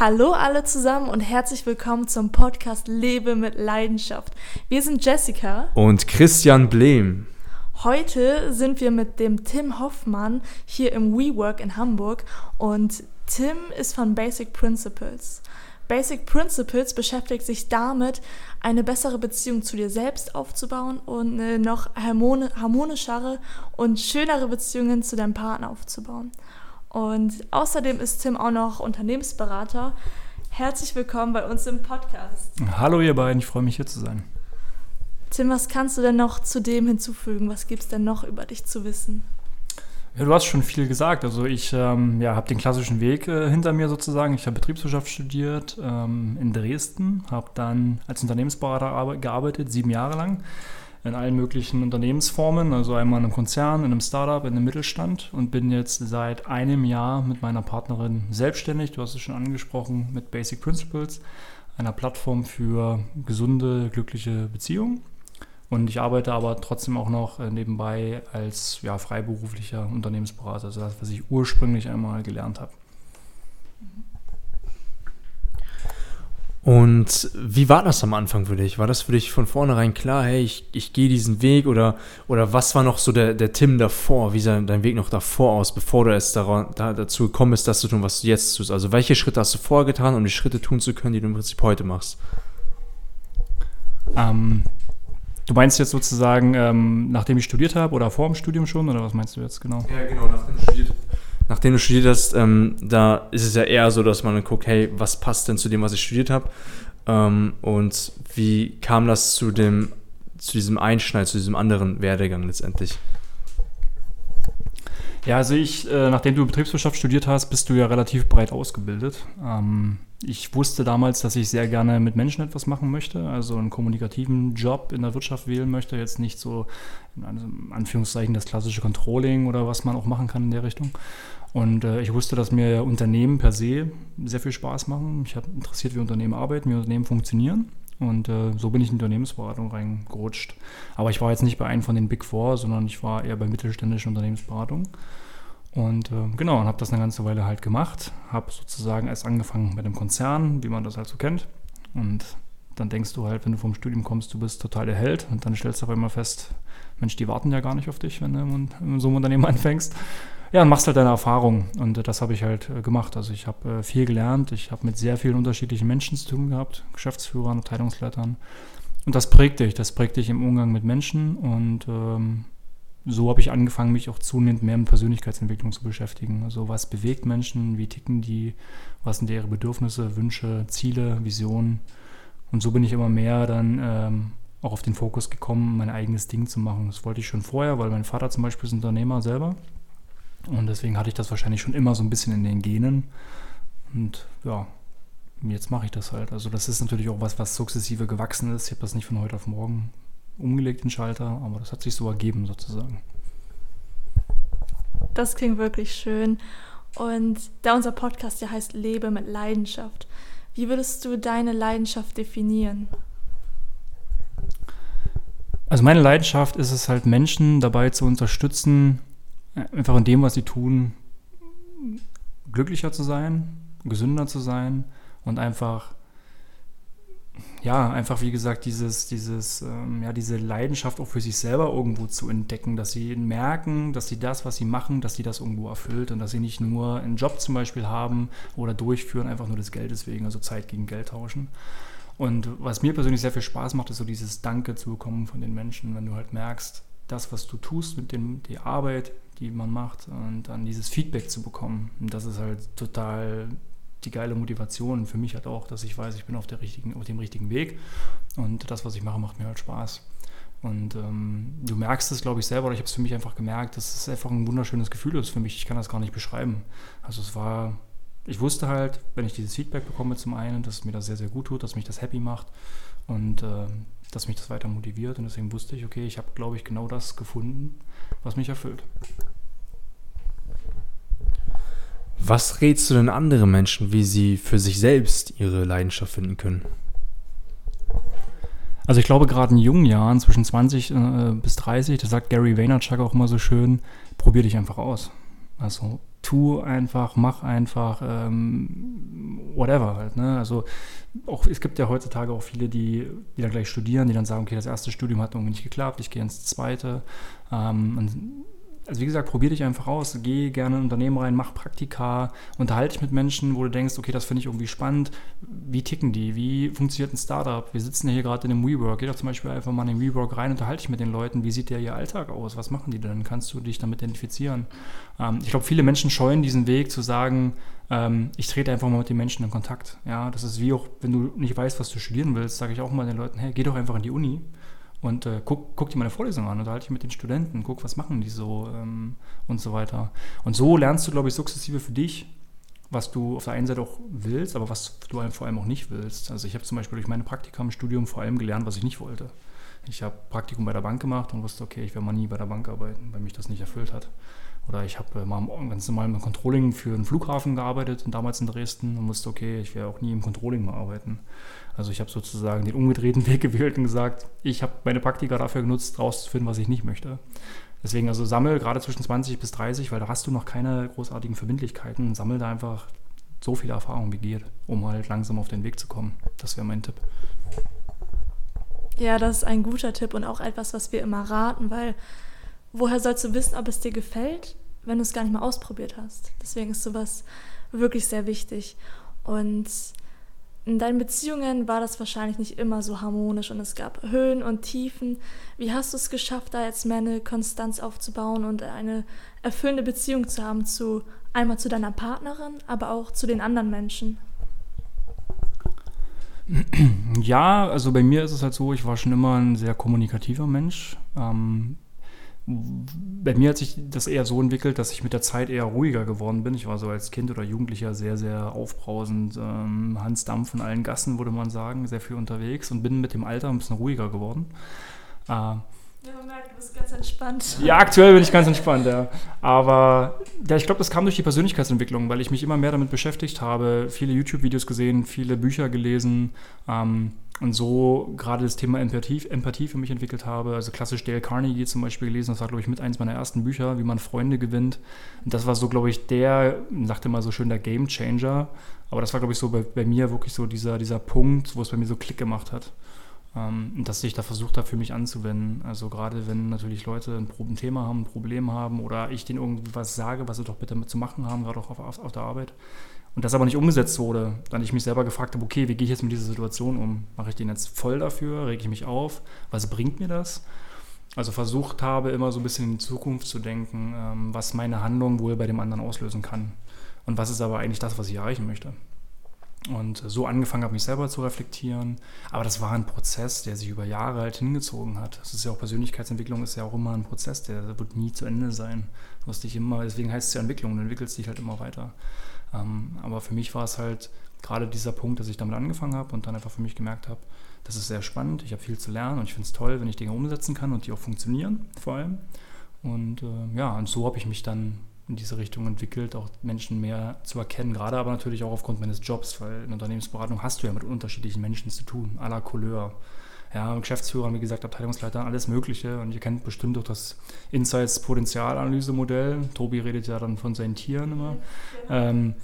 Hallo alle zusammen und herzlich willkommen zum Podcast Lebe mit Leidenschaft. Wir sind Jessica und Christian Blehm. Heute sind wir mit dem Tim Hoffmann hier im WeWork in Hamburg und Tim ist von Basic Principles. Basic Principles beschäftigt sich damit, eine bessere Beziehung zu dir selbst aufzubauen und eine noch harmonischere und schönere Beziehungen zu deinem Partner aufzubauen. Und außerdem ist Tim auch noch Unternehmensberater. Herzlich willkommen bei uns im Podcast. Hallo ihr beiden, ich freue mich hier zu sein. Tim, was kannst du denn noch zu dem hinzufügen? Was gibt es denn noch über dich zu wissen? Ja, du hast schon viel gesagt. Also ich ähm, ja, habe den klassischen Weg äh, hinter mir sozusagen. Ich habe Betriebswirtschaft studiert ähm, in Dresden, habe dann als Unternehmensberater gearbeitet, sieben Jahre lang in allen möglichen Unternehmensformen, also einmal in einem Konzern, in einem Startup, in einem Mittelstand und bin jetzt seit einem Jahr mit meiner Partnerin selbstständig, du hast es schon angesprochen, mit Basic Principles, einer Plattform für gesunde, glückliche Beziehungen. Und ich arbeite aber trotzdem auch noch äh, nebenbei als ja, freiberuflicher Unternehmensberater, also das, was ich ursprünglich einmal gelernt habe. Und wie war das am Anfang für dich? War das für dich von vornherein klar, hey, ich, ich gehe diesen Weg oder, oder was war noch so der, der Tim davor? Wie sah dein Weg noch davor aus, bevor du erst daran, da, dazu gekommen bist, das zu tun, was du jetzt tust? Also welche Schritte hast du vorgetan, um die Schritte tun zu können, die du im Prinzip heute machst? Ähm, du meinst jetzt sozusagen, ähm, nachdem ich studiert habe oder vor dem Studium schon oder was meinst du jetzt genau? Ja, genau, nachdem du studiert hast nachdem du studiert hast, ähm, da ist es ja eher so, dass man dann guckt, hey, was passt denn zu dem, was ich studiert habe? Ähm, und wie kam das zu dem, zu diesem Einschneid, zu diesem anderen Werdegang letztendlich? Ja, also ich, äh, nachdem du Betriebswirtschaft studiert hast, bist du ja relativ breit ausgebildet. Ähm, ich wusste damals, dass ich sehr gerne mit Menschen etwas machen möchte, also einen kommunikativen Job in der Wirtschaft wählen möchte, jetzt nicht so in Anführungszeichen das klassische Controlling oder was man auch machen kann in der Richtung. Und äh, ich wusste, dass mir Unternehmen per se sehr viel Spaß machen. Ich habe interessiert, wie Unternehmen arbeiten, wie Unternehmen funktionieren. Und äh, so bin ich in die Unternehmensberatung reingerutscht. Aber ich war jetzt nicht bei einem von den Big Four, sondern ich war eher bei mittelständischen Unternehmensberatungen. Und äh, genau, und habe das eine ganze Weile halt gemacht. Habe sozusagen erst angefangen mit einem Konzern, wie man das halt so kennt. Und dann denkst du halt, wenn du vom Studium kommst, du bist total der Held. Und dann stellst du auf einmal fest, Mensch, die warten ja gar nicht auf dich, wenn du in so einem Unternehmen anfängst ja, und machst halt deine Erfahrung. Und äh, das habe ich halt äh, gemacht. Also ich habe äh, viel gelernt. Ich habe mit sehr vielen unterschiedlichen Menschen zu tun gehabt, Geschäftsführern, Abteilungsleitern. Und das prägt dich. Das prägt dich im Umgang mit Menschen. Und ähm, so habe ich angefangen, mich auch zunehmend mehr mit Persönlichkeitsentwicklung zu beschäftigen. Also was bewegt Menschen, wie ticken die, was sind ihre Bedürfnisse, Wünsche, Ziele, Visionen. Und so bin ich immer mehr dann ähm, auch auf den Fokus gekommen, mein eigenes Ding zu machen. Das wollte ich schon vorher, weil mein Vater zum Beispiel ist Unternehmer selber. Und deswegen hatte ich das wahrscheinlich schon immer so ein bisschen in den Genen. Und ja, jetzt mache ich das halt. Also das ist natürlich auch was, was sukzessive gewachsen ist. Ich habe das nicht von heute auf morgen umgelegt, den Schalter, aber das hat sich so ergeben sozusagen. Das klingt wirklich schön. Und da unser Podcast ja heißt Lebe mit Leidenschaft, wie würdest du deine Leidenschaft definieren? Also meine Leidenschaft ist es halt, Menschen dabei zu unterstützen, einfach in dem, was sie tun, glücklicher zu sein, gesünder zu sein und einfach, ja, einfach wie gesagt, dieses, dieses, ähm, ja, diese Leidenschaft auch für sich selber irgendwo zu entdecken, dass sie merken, dass sie das, was sie machen, dass sie das irgendwo erfüllt und dass sie nicht nur einen Job zum Beispiel haben oder durchführen, einfach nur des Geldes wegen, also Zeit gegen Geld tauschen. Und was mir persönlich sehr viel Spaß macht, ist so dieses Danke zu bekommen von den Menschen, wenn du halt merkst, das, was du tust mit dem, die Arbeit, die man macht und dann dieses Feedback zu bekommen. Und das ist halt total die geile Motivation für mich halt auch, dass ich weiß, ich bin auf, der richtigen, auf dem richtigen Weg und das, was ich mache, macht mir halt Spaß. Und ähm, du merkst es, glaube ich, selber, oder ich habe es für mich einfach gemerkt, dass es einfach ein wunderschönes Gefühl ist für mich. Ich kann das gar nicht beschreiben. Also es war, ich wusste halt, wenn ich dieses Feedback bekomme zum einen, dass mir das sehr, sehr gut tut, dass mich das happy macht und äh, dass mich das weiter motiviert. Und deswegen wusste ich, okay, ich habe, glaube ich, genau das gefunden, was mich erfüllt. Was rätst du denn anderen Menschen, wie sie für sich selbst ihre Leidenschaft finden können? Also ich glaube, gerade in jungen Jahren, zwischen 20 äh, bis 30, da sagt Gary Vaynerchuk auch immer so schön, probier dich einfach aus. Also tu einfach, mach einfach, ähm, whatever halt. Ne? Also auch, es gibt ja heutzutage auch viele, die, die dann gleich studieren, die dann sagen, okay, das erste Studium hat irgendwie nicht geklappt, ich gehe ins zweite. Ähm, also wie gesagt, probier dich einfach aus, geh gerne in ein Unternehmen rein, mach Praktika, unterhalte dich mit Menschen, wo du denkst, okay, das finde ich irgendwie spannend. Wie ticken die? Wie funktioniert ein Startup? Wir sitzen ja hier gerade in einem WeWork. Geh doch zum Beispiel einfach mal in den WeWork rein, unterhalte dich mit den Leuten. Wie sieht der ihr Alltag aus? Was machen die denn? Kannst du dich damit identifizieren? Ähm, ich glaube, viele Menschen scheuen diesen Weg zu sagen, ähm, ich trete einfach mal mit den Menschen in Kontakt. Ja, das ist wie auch, wenn du nicht weißt, was du studieren willst, sage ich auch mal den Leuten, hey, geh doch einfach in die Uni und äh, guck, guck dir meine Vorlesung an, unterhalte dich mit den Studenten, guck, was machen die so ähm, und so weiter. Und so lernst du, glaube ich, sukzessive für dich, was du auf der einen Seite auch willst, aber was du vor allem auch nicht willst. Also ich habe zum Beispiel durch meine Praktika im Studium vor allem gelernt, was ich nicht wollte. Ich habe Praktikum bei der Bank gemacht und wusste, okay, ich werde mal nie bei der Bank arbeiten, weil mich das nicht erfüllt hat. Oder ich habe äh, mal ganz normal im Controlling für einen Flughafen gearbeitet, damals in Dresden und wusste, okay, ich werde auch nie im Controlling mehr arbeiten. Also ich habe sozusagen den umgedrehten Weg gewählt und gesagt, ich habe meine Praktika dafür genutzt, rauszufinden, was ich nicht möchte. Deswegen also sammel gerade zwischen 20 bis 30, weil da hast du noch keine großartigen Verbindlichkeiten. Sammel da einfach so viele Erfahrungen wie geht, um halt langsam auf den Weg zu kommen. Das wäre mein Tipp. Ja, das ist ein guter Tipp und auch etwas, was wir immer raten, weil woher sollst du wissen, ob es dir gefällt, wenn du es gar nicht mal ausprobiert hast? Deswegen ist sowas wirklich sehr wichtig. Und in deinen Beziehungen war das wahrscheinlich nicht immer so harmonisch und es gab Höhen und Tiefen. Wie hast du es geschafft, da jetzt mehr eine Konstanz aufzubauen und eine erfüllende Beziehung zu haben zu einmal zu deiner Partnerin, aber auch zu den anderen Menschen? Ja, also bei mir ist es halt so, ich war schon immer ein sehr kommunikativer Mensch. Ähm, bei mir hat sich das eher so entwickelt, dass ich mit der Zeit eher ruhiger geworden bin. Ich war so als Kind oder Jugendlicher sehr, sehr aufbrausend, ähm, Hans Dampf in allen Gassen, würde man sagen, sehr viel unterwegs und bin mit dem Alter ein bisschen ruhiger geworden. Äh, ja, man merkt, du bist ganz entspannt. Ja, aktuell bin ich ganz entspannt, ja. Aber ja, ich glaube, das kam durch die Persönlichkeitsentwicklung, weil ich mich immer mehr damit beschäftigt habe, viele YouTube-Videos gesehen, viele Bücher gelesen. Ähm, und so gerade das Thema Empathie, Empathie für mich entwickelt habe. Also klassisch Dale Carnegie zum Beispiel gelesen, das war, glaube ich, mit eins meiner ersten Bücher, wie man Freunde gewinnt. Und das war so, glaube ich, der, sagte mal so schön, der Game Changer. Aber das war, glaube ich, so bei, bei, mir wirklich so dieser, dieser Punkt, wo es bei mir so Klick gemacht hat. Ähm, und dass ich da versucht habe, für mich anzuwenden. Also gerade wenn natürlich Leute ein, ein Thema haben, ein Problem haben oder ich denen irgendwas sage, was sie doch bitte mit zu machen haben, gerade auch auf, auf, auf der Arbeit, und das aber nicht umgesetzt wurde, dann ich mich selber gefragt habe, okay, wie gehe ich jetzt mit dieser Situation um? Mache ich den jetzt voll dafür? Rege ich mich auf? Was bringt mir das? Also versucht habe, immer so ein bisschen in die Zukunft zu denken, ähm, was meine Handlung wohl bei dem anderen auslösen kann. Und was ist aber eigentlich das, was ich erreichen möchte. Und so angefangen habe, mich selber zu reflektieren. Aber das war ein Prozess, der sich über Jahre halt hingezogen hat. Das ist ja auch Persönlichkeitsentwicklung, ist ja auch immer ein Prozess, der wird nie zu Ende sein. Du musst dich immer, deswegen heißt es ja Entwicklung, du entwickelst dich halt immer weiter. Ähm, aber für mich war es halt gerade dieser Punkt, dass ich damit angefangen habe und dann einfach für mich gemerkt habe, das ist sehr spannend, ich habe viel zu lernen und ich finde es toll, wenn ich Dinge umsetzen kann und die auch funktionieren vor allem. Und äh, ja, und so habe ich mich dann in diese Richtung entwickelt, auch Menschen mehr zu erkennen, gerade aber natürlich auch aufgrund meines Jobs, weil in Unternehmensberatung hast du ja mit unterschiedlichen Menschen zu tun, à la Couleur. Ja, Geschäftsführer, wie gesagt, Abteilungsleiter, alles Mögliche. Und ihr kennt bestimmt auch das Insights-Potenzialanalyse-Modell. Tobi redet ja dann von seinen Tieren immer. Ja. Ähm,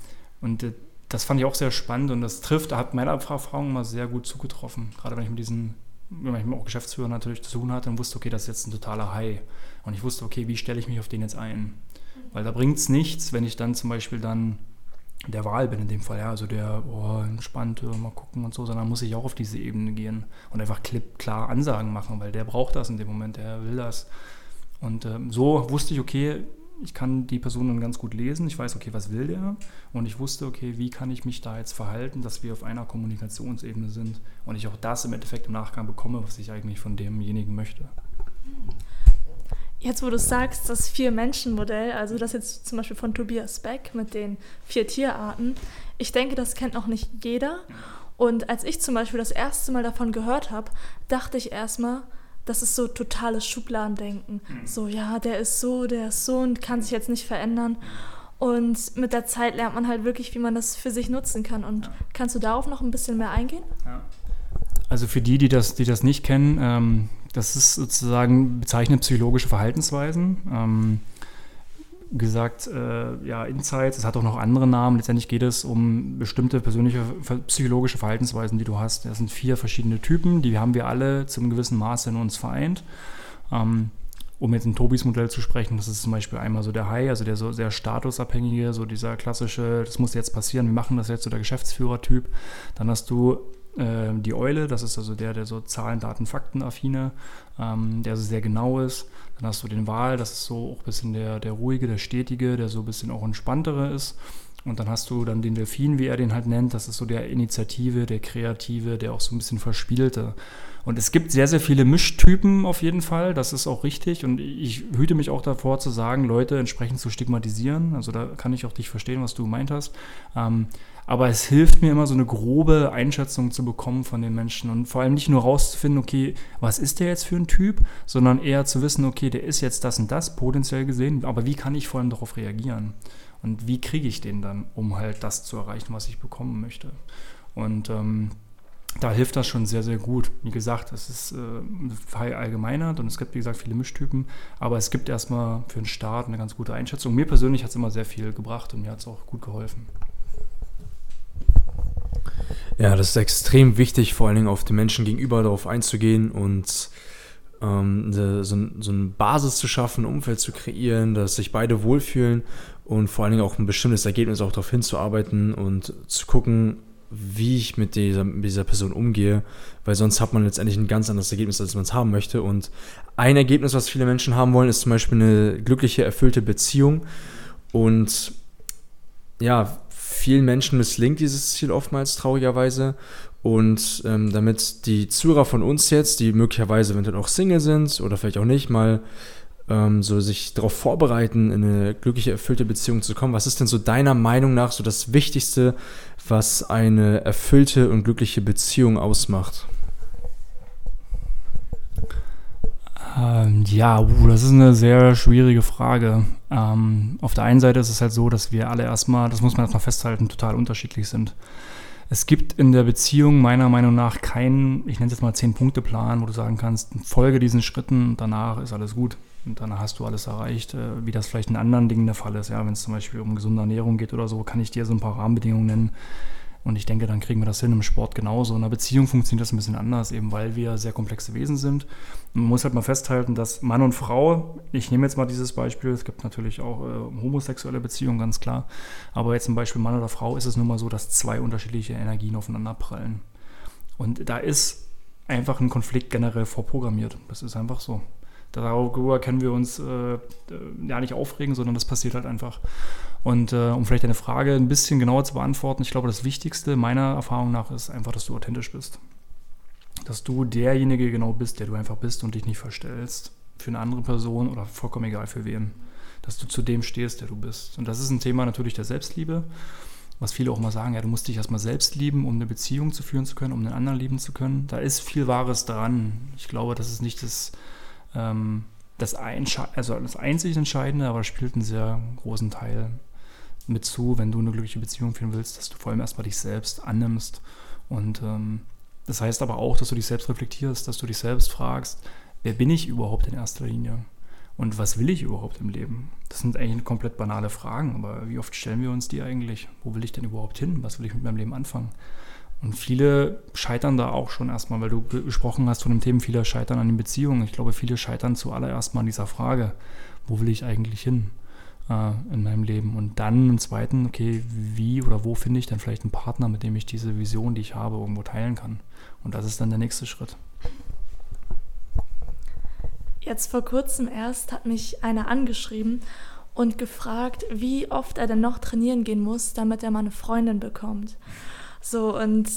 und äh, das fand ich auch sehr spannend und das trifft, hat meine Erfahrung immer sehr gut zugetroffen. Gerade wenn ich mit diesen, wenn ich mit auch Geschäftsführern natürlich zu tun hatte und wusste, okay, das ist jetzt ein totaler High. Und ich wusste, okay, wie stelle ich mich auf den jetzt ein? Weil da bringt es nichts, wenn ich dann zum Beispiel dann der Wahl bin in dem Fall, ja, also der, oh, entspannt, mal gucken und so, sondern muss ich auch auf diese Ebene gehen und einfach klipp, klar Ansagen machen, weil der braucht das in dem Moment, der will das. Und ähm, so wusste ich, okay, ich kann die Person dann ganz gut lesen, ich weiß, okay, was will der und ich wusste, okay, wie kann ich mich da jetzt verhalten, dass wir auf einer Kommunikationsebene sind und ich auch das im Endeffekt im Nachgang bekomme, was ich eigentlich von demjenigen möchte. Jetzt, wo du sagst, das Vier-Menschen-Modell, also das jetzt zum Beispiel von Tobias Beck mit den vier Tierarten, ich denke, das kennt noch nicht jeder. Und als ich zum Beispiel das erste Mal davon gehört habe, dachte ich erstmal, das ist so totales Schubladendenken. Mhm. So, ja, der ist so, der ist so und kann sich jetzt nicht verändern. Und mit der Zeit lernt man halt wirklich, wie man das für sich nutzen kann. Und ja. kannst du darauf noch ein bisschen mehr eingehen? Ja. Also für die, die das, die das nicht kennen, ähm, das ist sozusagen bezeichnet psychologische Verhaltensweisen. Ähm, gesagt, äh, ja, Insights, es hat auch noch andere Namen. Letztendlich geht es um bestimmte persönliche psychologische Verhaltensweisen, die du hast. Das sind vier verschiedene Typen, die haben wir alle zum gewissen Maße in uns vereint. Ähm, um jetzt in Tobis Modell zu sprechen, das ist zum Beispiel einmal so der High, also der so sehr statusabhängige, so dieser klassische, das muss jetzt passieren, wir machen das jetzt, so der Geschäftsführer-Typ. Dann hast du äh, die Eule, das ist also der, der so Zahlen, Daten, Fakten affine, ähm, der so sehr genau ist. Dann hast du den Wahl, das ist so auch ein bisschen der, der ruhige, der stetige, der so ein bisschen auch entspanntere ist. Und dann hast du dann den Delfin, wie er den halt nennt, das ist so der Initiative, der Kreative, der auch so ein bisschen verspielte. Und es gibt sehr, sehr viele Mischtypen auf jeden Fall, das ist auch richtig. Und ich hüte mich auch davor zu sagen, Leute entsprechend zu stigmatisieren. Also da kann ich auch dich verstehen, was du gemeint hast. Ähm, aber es hilft mir immer so eine grobe Einschätzung zu bekommen von den Menschen und vor allem nicht nur rauszufinden, okay, was ist der jetzt für ein Typ, sondern eher zu wissen, okay, der ist jetzt das und das potenziell gesehen, aber wie kann ich vor allem darauf reagieren? Und wie kriege ich den dann, um halt das zu erreichen, was ich bekommen möchte? Und ähm, da hilft das schon sehr, sehr gut. Wie gesagt, es ist äh, allgemeinert und es gibt, wie gesagt, viele Mischtypen, aber es gibt erstmal für den Start eine ganz gute Einschätzung. Mir persönlich hat es immer sehr viel gebracht und mir hat es auch gut geholfen. Ja, das ist extrem wichtig, vor allen Dingen auf die Menschen gegenüber darauf einzugehen und ähm, so, so eine Basis zu schaffen, ein Umfeld zu kreieren, dass sich beide wohlfühlen und vor allen Dingen auch ein bestimmtes Ergebnis auch darauf hinzuarbeiten und zu gucken, wie ich mit dieser, mit dieser Person umgehe, weil sonst hat man letztendlich ein ganz anderes Ergebnis, als man es haben möchte. Und ein Ergebnis, was viele Menschen haben wollen, ist zum Beispiel eine glückliche, erfüllte Beziehung. Und ja, vielen Menschen misslingt dieses Ziel oftmals traurigerweise. Und ähm, damit die Zuhörer von uns jetzt, die möglicherweise eventuell auch Single sind oder vielleicht auch nicht, mal ähm, so sich darauf vorbereiten, in eine glückliche, erfüllte Beziehung zu kommen. Was ist denn so deiner Meinung nach so das Wichtigste, was eine erfüllte und glückliche Beziehung ausmacht? Ähm, ja, uh, das ist eine sehr schwierige Frage. Ähm, auf der einen Seite ist es halt so, dass wir alle erstmal, das muss man erstmal festhalten, total unterschiedlich sind. Es gibt in der Beziehung meiner Meinung nach keinen, ich nenne es jetzt mal Zehn-Punkte-Plan, wo du sagen kannst, folge diesen Schritten, danach ist alles gut. Und danach hast du alles erreicht, äh, wie das vielleicht in anderen Dingen der Fall ist. Ja, wenn es zum Beispiel um gesunde Ernährung geht oder so, kann ich dir so ein paar Rahmenbedingungen nennen, und ich denke, dann kriegen wir das hin im Sport genauso. In einer Beziehung funktioniert das ein bisschen anders, eben weil wir sehr komplexe Wesen sind. Man muss halt mal festhalten, dass Mann und Frau, ich nehme jetzt mal dieses Beispiel, es gibt natürlich auch äh, homosexuelle Beziehungen, ganz klar. Aber jetzt zum Beispiel Mann oder Frau ist es nun mal so, dass zwei unterschiedliche Energien aufeinander prallen. Und da ist einfach ein Konflikt generell vorprogrammiert. Das ist einfach so. Darüber können wir uns äh, äh, ja nicht aufregen, sondern das passiert halt einfach. Und äh, um vielleicht deine Frage ein bisschen genauer zu beantworten, ich glaube, das Wichtigste meiner Erfahrung nach ist einfach, dass du authentisch bist. Dass du derjenige genau bist, der du einfach bist und dich nicht verstellst für eine andere Person oder vollkommen egal für wen. Dass du zu dem stehst, der du bist. Und das ist ein Thema natürlich der Selbstliebe, was viele auch mal sagen, ja, du musst dich erstmal selbst lieben, um eine Beziehung zu führen zu können, um den anderen lieben zu können. Da ist viel Wahres dran. Ich glaube, das ist nicht das, ähm, das, also das einzig Entscheidende, aber spielt einen sehr großen Teil mit zu, wenn du eine glückliche Beziehung führen willst, dass du vor allem erstmal dich selbst annimmst. Und ähm, das heißt aber auch, dass du dich selbst reflektierst, dass du dich selbst fragst, wer bin ich überhaupt in erster Linie? Und was will ich überhaupt im Leben? Das sind eigentlich komplett banale Fragen, aber wie oft stellen wir uns die eigentlich? Wo will ich denn überhaupt hin? Was will ich mit meinem Leben anfangen? Und viele scheitern da auch schon erstmal, weil du gesprochen hast von dem Thema, viele scheitern an den Beziehungen. Ich glaube, viele scheitern zuallererst mal an dieser Frage, wo will ich eigentlich hin? äh, in meinem Leben. Und dann im zweiten, okay, wie oder wo finde ich dann vielleicht einen Partner, mit dem ich diese Vision, die ich habe, irgendwo teilen kann. Und das ist dann der nächste Schritt. Jetzt vor kurzem erst hat mich einer angeschrieben und gefragt, wie oft er denn noch trainieren gehen muss, damit er mal eine Freundin bekommt. So, und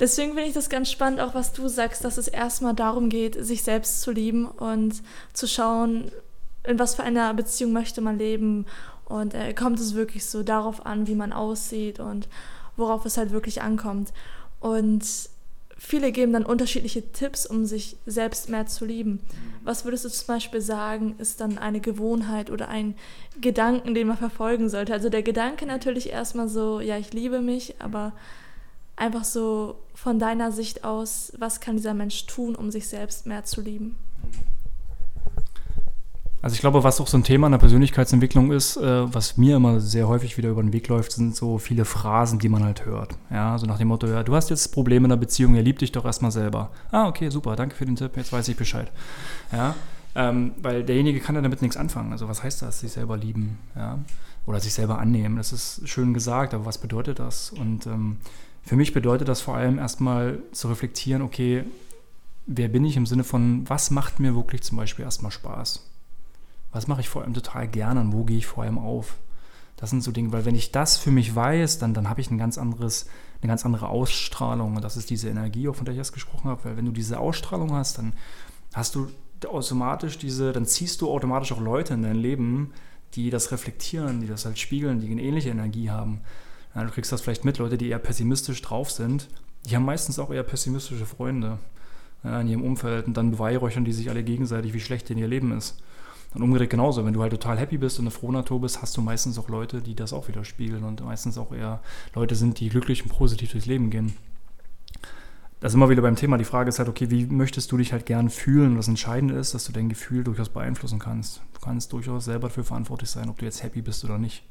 deswegen finde ich das ganz spannend, auch was du sagst, dass es erstmal darum geht, sich selbst zu lieben und zu schauen, in was für einer Beziehung möchte man leben und äh, kommt es wirklich so darauf an, wie man aussieht und worauf es halt wirklich ankommt. Und viele geben dann unterschiedliche Tipps, um sich selbst mehr zu lieben. Was würdest du zum Beispiel sagen, ist dann eine Gewohnheit oder ein Gedanken, den man verfolgen sollte? Also der Gedanke natürlich erstmal so, ja, ich liebe mich, aber einfach so von deiner Sicht aus, was kann dieser Mensch tun, um sich selbst mehr zu lieben? Also ich glaube, was auch so ein Thema in der Persönlichkeitsentwicklung ist, äh, was mir immer sehr häufig wieder über den Weg läuft, sind so viele Phrasen, die man halt hört. Ja, so nach dem Motto, ja, du hast jetzt Probleme in der Beziehung, er liebt dich doch erstmal selber. Ah, okay, super, danke für den Tipp, jetzt weiß ich Bescheid. Ja, ähm, weil derjenige kann ja damit nichts anfangen. Also was heißt das, sich selber lieben? Ja? Oder sich selber annehmen? Das ist schön gesagt, aber was bedeutet das? Und ähm, für mich bedeutet das vor allem erstmal zu reflektieren, okay, wer bin ich im Sinne von, was macht mir wirklich zum Beispiel erstmal Spaß? Was mache ich vor allem total gerne und wo gehe ich vor allem auf? Das sind so Dinge, weil wenn ich das für mich weiß, dann, dann habe ich ein ganz anderes, eine ganz andere Ausstrahlung. Und das ist diese Energie, von der ich erst gesprochen habe. Weil wenn du diese Ausstrahlung hast, dann hast du automatisch diese, dann ziehst du automatisch auch Leute in dein Leben, die das reflektieren, die das halt spiegeln, die eine ähnliche Energie haben. Ja, du kriegst das vielleicht mit, Leute, die eher pessimistisch drauf sind, die haben meistens auch eher pessimistische Freunde ja, in ihrem Umfeld und dann beweihräuchern die sich alle gegenseitig, wie schlecht denn ihr Leben ist. Und umgedreht genauso, wenn du halt total happy bist und eine frohe Natur bist, hast du meistens auch Leute, die das auch widerspiegeln und meistens auch eher Leute sind, die glücklich und positiv durchs Leben gehen. Das ist immer wieder beim Thema. Die Frage ist halt, okay, wie möchtest du dich halt gern fühlen? Und das Entscheidende ist, dass du dein Gefühl durchaus beeinflussen kannst. Du kannst durchaus selber dafür verantwortlich sein, ob du jetzt happy bist oder nicht.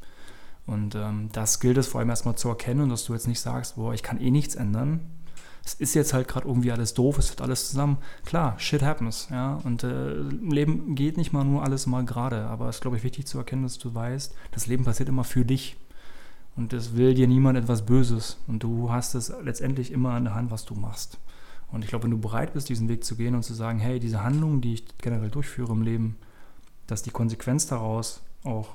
Und ähm, das gilt es vor allem erstmal zu erkennen und dass du jetzt nicht sagst, boah, ich kann eh nichts ändern. Es ist jetzt halt gerade irgendwie alles doof, es wird alles zusammen. Klar, shit happens, ja. Und äh, im Leben geht nicht mal nur alles mal gerade. Aber es ist, glaube ich, wichtig zu erkennen, dass du weißt, das Leben passiert immer für dich. Und es will dir niemand etwas Böses. Und du hast es letztendlich immer in der Hand, was du machst. Und ich glaube, wenn du bereit bist, diesen Weg zu gehen und zu sagen, hey, diese Handlungen, die ich generell durchführe im Leben, dass die Konsequenz daraus auch,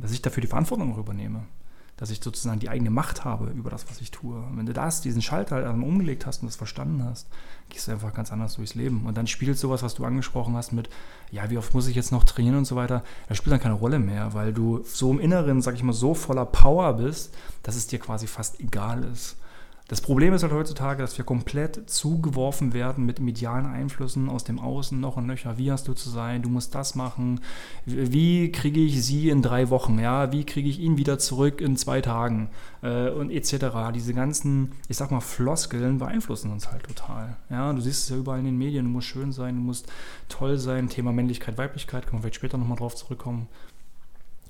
dass ich dafür die Verantwortung auch übernehme dass ich sozusagen die eigene Macht habe über das, was ich tue. Wenn du das, diesen Schalter dann umgelegt hast und das verstanden hast, gehst du einfach ganz anders durchs Leben. Und dann spielt sowas, was du angesprochen hast mit, ja, wie oft muss ich jetzt noch trainieren und so weiter, das spielt dann keine Rolle mehr, weil du so im Inneren, sag ich mal, so voller Power bist, dass es dir quasi fast egal ist. Das Problem ist halt heutzutage, dass wir komplett zugeworfen werden mit medialen Einflüssen aus dem Außen noch und nöcher. Wie hast du zu sein? Du musst das machen. Wie kriege ich sie in drei Wochen? Ja, wie kriege ich ihn wieder zurück in zwei Tagen? Äh, und etc. Diese ganzen, ich sag mal, Floskeln beeinflussen uns halt total. Ja, du siehst es ja überall in den Medien. Du musst schön sein, du musst toll sein. Thema Männlichkeit, Weiblichkeit, können wir vielleicht später nochmal drauf zurückkommen.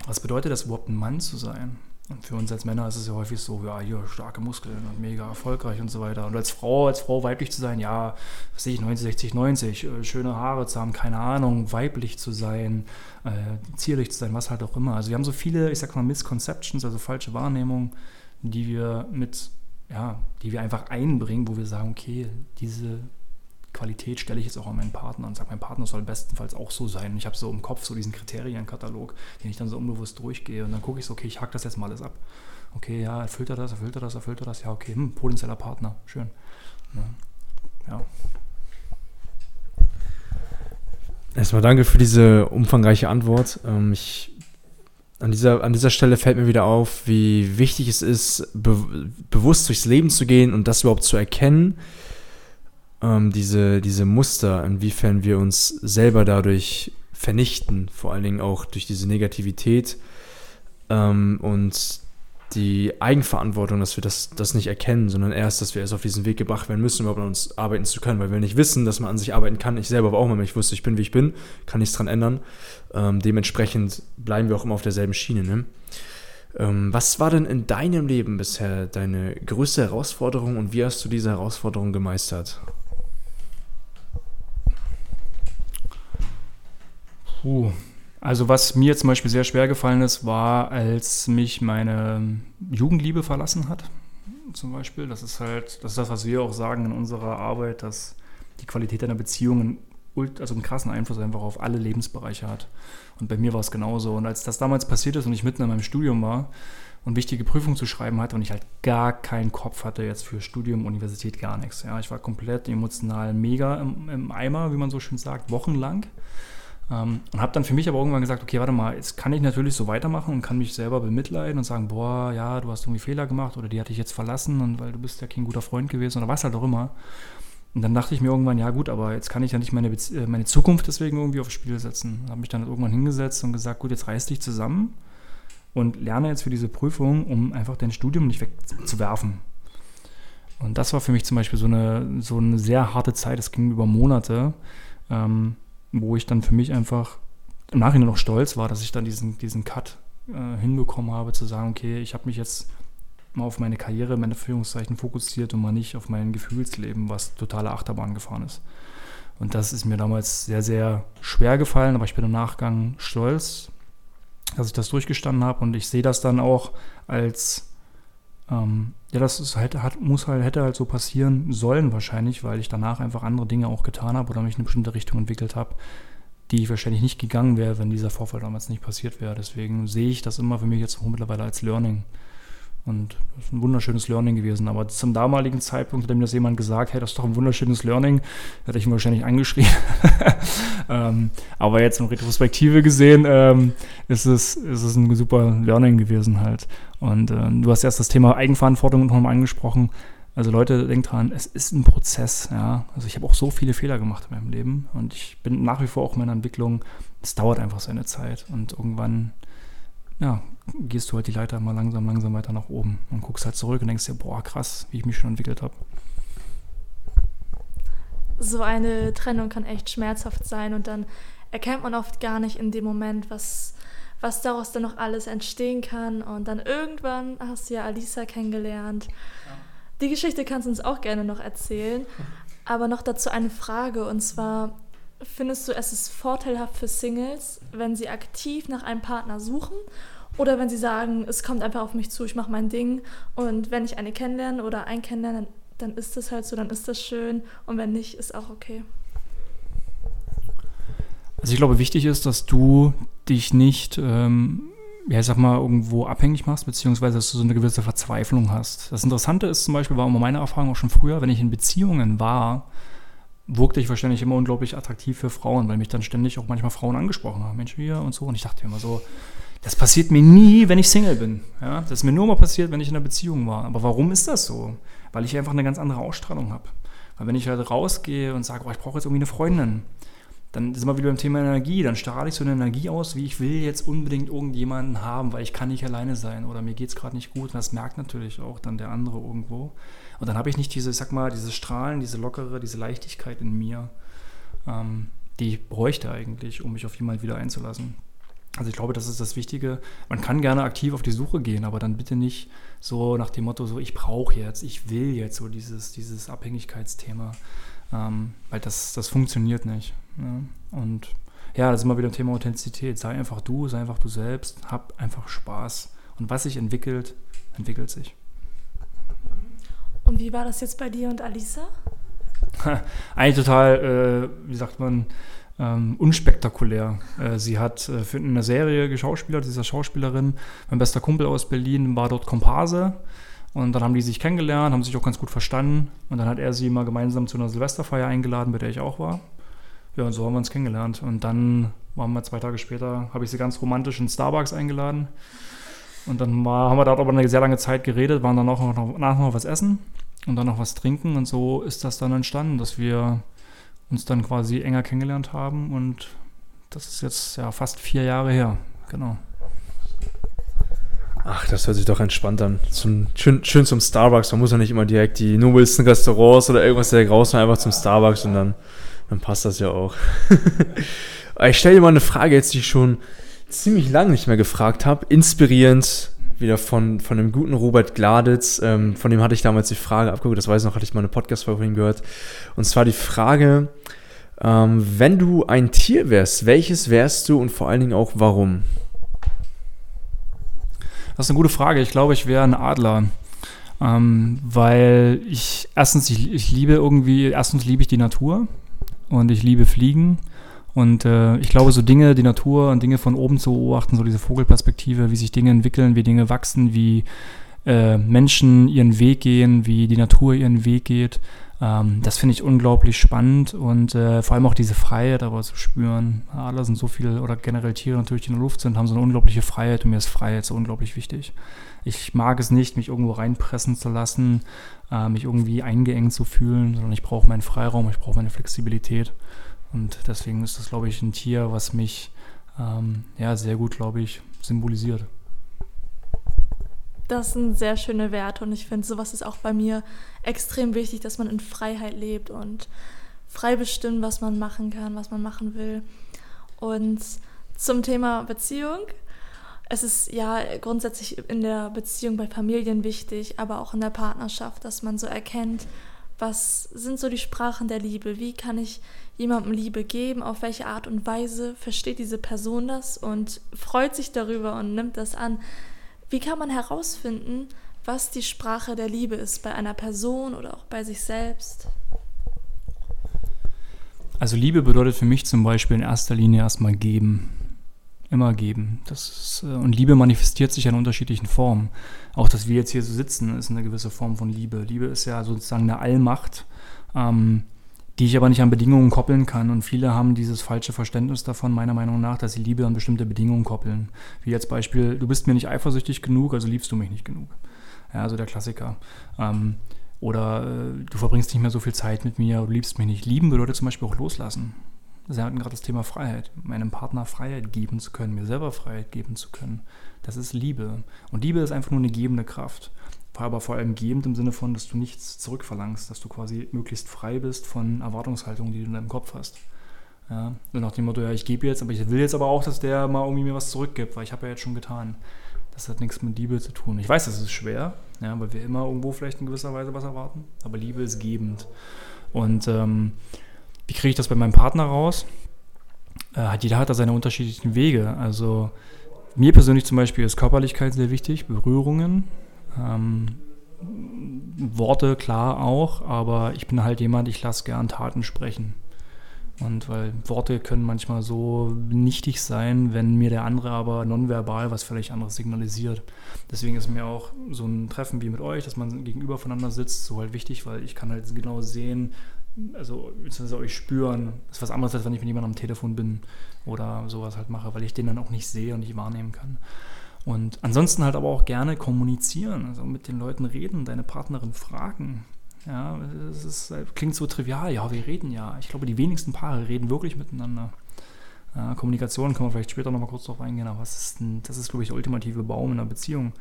Was bedeutet das überhaupt, ein Mann zu sein? Und für uns als Männer ist es ja häufig so, ja, hier starke Muskeln und mega erfolgreich und so weiter. Und als Frau, als Frau weiblich zu sein, ja, was sehe ich, 90, 60, 90, schöne Haare zu haben, keine Ahnung, weiblich zu sein, äh, zierlich zu sein, was halt auch immer. Also wir haben so viele, ich sag mal, Misconceptions, also falsche Wahrnehmungen, die wir mit, ja, die wir einfach einbringen, wo wir sagen, okay, diese Qualität stelle ich jetzt auch an meinen Partner und sage, mein Partner soll bestenfalls auch so sein. Ich habe so im Kopf so diesen Kriterienkatalog, den ich dann so unbewusst durchgehe und dann gucke ich so, okay, ich hack das jetzt mal alles ab. Okay, ja, erfüllt er das, erfüllt er das, erfüllt er das, ja, okay, hm, potenzieller Partner, schön. Ja. Erstmal danke für diese umfangreiche Antwort. Ähm, ich, an, dieser, an dieser Stelle fällt mir wieder auf, wie wichtig es ist, be bewusst durchs Leben zu gehen und das überhaupt zu erkennen ähm, diese, diese Muster, inwiefern wir uns selber dadurch vernichten, vor allen Dingen auch durch diese Negativität ähm, und die Eigenverantwortung, dass wir das, das nicht erkennen, sondern erst, dass wir erst auf diesen Weg gebracht werden müssen, überhaupt an uns arbeiten zu können, weil wir nicht wissen, dass man an sich arbeiten kann. Ich selber war auch mal, wenn ich wusste, ich bin, wie ich bin, kann nichts dran ändern. Ähm, dementsprechend bleiben wir auch immer auf derselben Schiene. Ne? Ähm, was war denn in deinem Leben bisher deine größte Herausforderung und wie hast du diese Herausforderung gemeistert? Puh. Also was mir zum Beispiel sehr schwer gefallen ist, war, als mich meine Jugendliebe verlassen hat. Zum Beispiel. Das ist halt, das ist das, was wir auch sagen in unserer Arbeit, dass die Qualität einer Beziehung also einen krassen Einfluss einfach auf alle Lebensbereiche hat. Und bei mir war es genauso. Und als das damals passiert ist und ich mitten in meinem Studium war und wichtige Prüfungen zu schreiben hatte und ich halt gar keinen Kopf hatte jetzt für Studium, Universität, gar nichts. Ja, ich war komplett emotional mega im, im Eimer, wie man so schön sagt, wochenlang. Ähm, und habe dann für mich aber irgendwann gesagt, okay, warte mal, jetzt kann ich natürlich so weitermachen und kann mich selber bemitleiden und sagen, boah, ja, du hast irgendwie Fehler gemacht oder die hatte ich jetzt verlassen und weil du bist ja kein guter Freund gewesen oder was halt auch immer. Und dann dachte ich mir irgendwann, ja gut, aber jetzt kann ich ja nicht meine, Bezie äh, meine Zukunft deswegen irgendwie aufs Spiel setzen. Habe mich dann irgendwann hingesetzt und gesagt, gut, jetzt reiß dich zusammen und lerne jetzt für diese Prüfung, um einfach dein Studium nicht wegzuwerfen. Und das war für mich zum Beispiel so eine, so eine sehr harte Zeit, das ging über Monate. Ähm, wo ich dann für mich einfach im Nachhinein noch stolz war, dass ich dann diesen, diesen Cut äh, hinbekommen habe, zu sagen, okay, ich habe mich jetzt mal auf meine Karriere, meine Führungszeichen fokussiert und mal nicht auf mein Gefühlsleben, was totale Achterbahn gefahren ist. Und das ist mir damals sehr, sehr schwer gefallen, aber ich bin im Nachgang stolz, dass ich das durchgestanden habe und ich sehe das dann auch als, ähm, ja, das ist halt, hat, muss halt, hätte halt so passieren sollen wahrscheinlich, weil ich danach einfach andere Dinge auch getan habe oder mich in eine bestimmte Richtung entwickelt habe, die ich wahrscheinlich nicht gegangen wäre, wenn dieser Vorfall damals nicht passiert wäre. Deswegen sehe ich das immer für mich jetzt mittlerweile als Learning. Und das ist ein wunderschönes Learning gewesen. Aber zum damaligen Zeitpunkt hat mir das jemand gesagt, hey, das ist doch ein wunderschönes Learning. Hätte ich ihn wahrscheinlich angeschrieben. ähm, aber jetzt in Retrospektive gesehen, ähm, ist, es, ist es ein super Learning gewesen halt. Und äh, du hast erst das Thema Eigenverantwortung nochmal angesprochen. Also Leute, denkt dran, es ist ein Prozess. Ja? Also ich habe auch so viele Fehler gemacht in meinem Leben und ich bin nach wie vor auch in meiner Entwicklung. Es dauert einfach seine Zeit und irgendwann ja, gehst du halt die Leiter mal langsam, langsam weiter nach oben und guckst halt zurück und denkst dir, boah, krass, wie ich mich schon entwickelt habe. So eine Trennung kann echt schmerzhaft sein und dann erkennt man oft gar nicht in dem Moment, was, was daraus dann noch alles entstehen kann. Und dann irgendwann hast du ja Alisa kennengelernt. Ja. Die Geschichte kannst du uns auch gerne noch erzählen. Aber noch dazu eine Frage und zwar, findest du, es ist vorteilhaft für Singles, wenn sie aktiv nach einem Partner suchen oder wenn sie sagen, es kommt einfach auf mich zu, ich mache mein Ding und wenn ich eine kennenlerne oder einen kennenlerne, dann ist das halt so, dann ist das schön und wenn nicht, ist auch okay. Also ich glaube, wichtig ist, dass du dich nicht, ähm, ja, ich sag mal, irgendwo abhängig machst, beziehungsweise dass du so eine gewisse Verzweiflung hast. Das Interessante ist zum Beispiel, war immer meine Erfahrung auch schon früher, wenn ich in Beziehungen war, wirkte ich wahrscheinlich immer unglaublich attraktiv für Frauen, weil mich dann ständig auch manchmal Frauen angesprochen haben, Mensch, hier und so. Und ich dachte immer so, das passiert mir nie, wenn ich Single bin. Ja? Das ist mir nur mal passiert, wenn ich in einer Beziehung war. Aber warum ist das so? Weil ich einfach eine ganz andere Ausstrahlung habe. Weil wenn ich halt rausgehe und sage, oh, ich brauche jetzt irgendwie eine Freundin, dann sind wir wieder beim Thema Energie. Dann strahle ich so eine Energie aus, wie ich will jetzt unbedingt irgendjemanden haben, weil ich kann nicht alleine sein oder mir geht es gerade nicht gut. Und das merkt natürlich auch dann der andere irgendwo. Und dann habe ich nicht diese, sag mal, diese Strahlen, diese lockere, diese Leichtigkeit in mir, ähm, die ich bräuchte eigentlich, um mich auf jemanden wieder einzulassen. Also ich glaube, das ist das Wichtige. Man kann gerne aktiv auf die Suche gehen, aber dann bitte nicht so nach dem Motto, so ich brauche jetzt, ich will jetzt so dieses, dieses Abhängigkeitsthema, ähm, weil das, das funktioniert nicht. Ne? Und ja, das ist immer wieder ein Thema Authentizität. Sei einfach du, sei einfach du selbst, hab einfach Spaß. Und was sich entwickelt, entwickelt sich. Und wie war das jetzt bei dir und Alisa? Eigentlich total, äh, wie sagt man, ähm, unspektakulär. Äh, sie hat äh, für eine Serie geschauspielert, dieser Schauspielerin. Mein bester Kumpel aus Berlin war dort Komparse. Und dann haben die sich kennengelernt, haben sich auch ganz gut verstanden. Und dann hat er sie mal gemeinsam zu einer Silvesterfeier eingeladen, bei der ich auch war. Ja, und so haben wir uns kennengelernt. Und dann waren wir zwei Tage später, habe ich sie ganz romantisch in Starbucks eingeladen. Und dann war, haben wir dort aber eine sehr lange Zeit geredet, waren dann auch noch, nachher noch was essen und dann noch was trinken. Und so ist das dann entstanden, dass wir uns dann quasi enger kennengelernt haben und das ist jetzt ja fast vier Jahre her, genau. Ach, das hört sich doch entspannt an. Zum, schön, schön zum Starbucks. Man muss ja nicht immer direkt die nobelsten Restaurants oder irgendwas direkt raus, einfach zum Starbucks und dann, dann passt das ja auch. ich stelle dir mal eine Frage jetzt, die ich schon ziemlich lange nicht mehr gefragt habe. Inspirierend, wieder von, von dem guten Robert Gladitz. Ähm, von dem hatte ich damals die Frage abgeguckt, das weiß ich noch, hatte ich mal eine Podcast-Folge von ihm gehört. Und zwar die Frage, ähm, wenn du ein Tier wärst, welches wärst du und vor allen Dingen auch warum? Das ist eine gute Frage. Ich glaube, ich wäre ein Adler. Ähm, weil ich erstens, ich, ich liebe irgendwie, erstens liebe ich die Natur und ich liebe Fliegen. Und äh, ich glaube, so Dinge, die Natur und Dinge von oben zu beobachten, so diese Vogelperspektive, wie sich Dinge entwickeln, wie Dinge wachsen, wie äh, Menschen ihren Weg gehen, wie die Natur ihren Weg geht, ähm, das finde ich unglaublich spannend und äh, vor allem auch diese Freiheit aber zu spüren. Adler sind so viel, oder generell Tiere natürlich, die in der Luft sind, haben so eine unglaubliche Freiheit und mir ist Freiheit so unglaublich wichtig. Ich mag es nicht, mich irgendwo reinpressen zu lassen, äh, mich irgendwie eingeengt zu fühlen, sondern ich brauche meinen Freiraum, ich brauche meine Flexibilität. Und deswegen ist das, glaube ich, ein Tier, was mich ähm, ja, sehr gut, glaube ich, symbolisiert. Das sind sehr schöne Werte und ich finde, sowas ist auch bei mir extrem wichtig, dass man in Freiheit lebt und frei bestimmt, was man machen kann, was man machen will. Und zum Thema Beziehung. Es ist ja grundsätzlich in der Beziehung bei Familien wichtig, aber auch in der Partnerschaft, dass man so erkennt, was sind so die Sprachen der Liebe? Wie kann ich jemandem Liebe geben? Auf welche Art und Weise versteht diese Person das und freut sich darüber und nimmt das an? Wie kann man herausfinden, was die Sprache der Liebe ist bei einer Person oder auch bei sich selbst? Also Liebe bedeutet für mich zum Beispiel in erster Linie erstmal geben. Immer geben. Das ist, äh, und Liebe manifestiert sich in unterschiedlichen Formen. Auch dass wir jetzt hier so sitzen, ist eine gewisse Form von Liebe. Liebe ist ja sozusagen eine Allmacht, ähm, die ich aber nicht an Bedingungen koppeln kann. Und viele haben dieses falsche Verständnis davon, meiner Meinung nach, dass sie Liebe an bestimmte Bedingungen koppeln. Wie jetzt Beispiel, du bist mir nicht eifersüchtig genug, also liebst du mich nicht genug. Ja, also der Klassiker. Ähm, oder äh, du verbringst nicht mehr so viel Zeit mit mir, du liebst mich nicht. Lieben bedeutet zum Beispiel auch loslassen. Sie hatten gerade das Thema Freiheit. Meinem Partner Freiheit geben zu können, mir selber Freiheit geben zu können. Das ist Liebe. Und Liebe ist einfach nur eine gebende Kraft. Aber vor allem gebend im Sinne von, dass du nichts zurückverlangst, dass du quasi möglichst frei bist von Erwartungshaltungen, die du in deinem Kopf hast. Ja, so nach dem Motto, ja, ich gebe jetzt, aber ich will jetzt aber auch, dass der mal irgendwie mir was zurückgibt, weil ich habe ja jetzt schon getan. Das hat nichts mit Liebe zu tun. Ich weiß, das ist schwer, ja, weil wir immer irgendwo vielleicht in gewisser Weise was erwarten, aber Liebe ist gebend. Und ähm, wie kriege ich das bei meinem Partner raus? Äh, jeder hat da seine unterschiedlichen Wege. Also mir persönlich zum Beispiel ist Körperlichkeit sehr wichtig, Berührungen. Ähm, Worte klar auch, aber ich bin halt jemand, ich lasse gern Taten sprechen. Und weil Worte können manchmal so nichtig sein, wenn mir der andere aber nonverbal was völlig anderes signalisiert. Deswegen ist mir auch so ein Treffen wie mit euch, dass man gegenüber voneinander sitzt, so halt wichtig, weil ich kann halt genau sehen, also beziehungsweise euch spüren, ist was anderes, als wenn ich mit jemandem am Telefon bin oder sowas halt mache, weil ich den dann auch nicht sehe und nicht wahrnehmen kann. Und ansonsten halt aber auch gerne kommunizieren, also mit den Leuten reden, deine Partnerin fragen, ja, es ist, äh, klingt so trivial. Ja, wir reden ja. Ich glaube, die wenigsten Paare reden wirklich miteinander. Ja, Kommunikation können wir vielleicht später nochmal kurz drauf eingehen, aber ist ein, das ist, glaube ich, der ultimative Baum in einer Beziehung.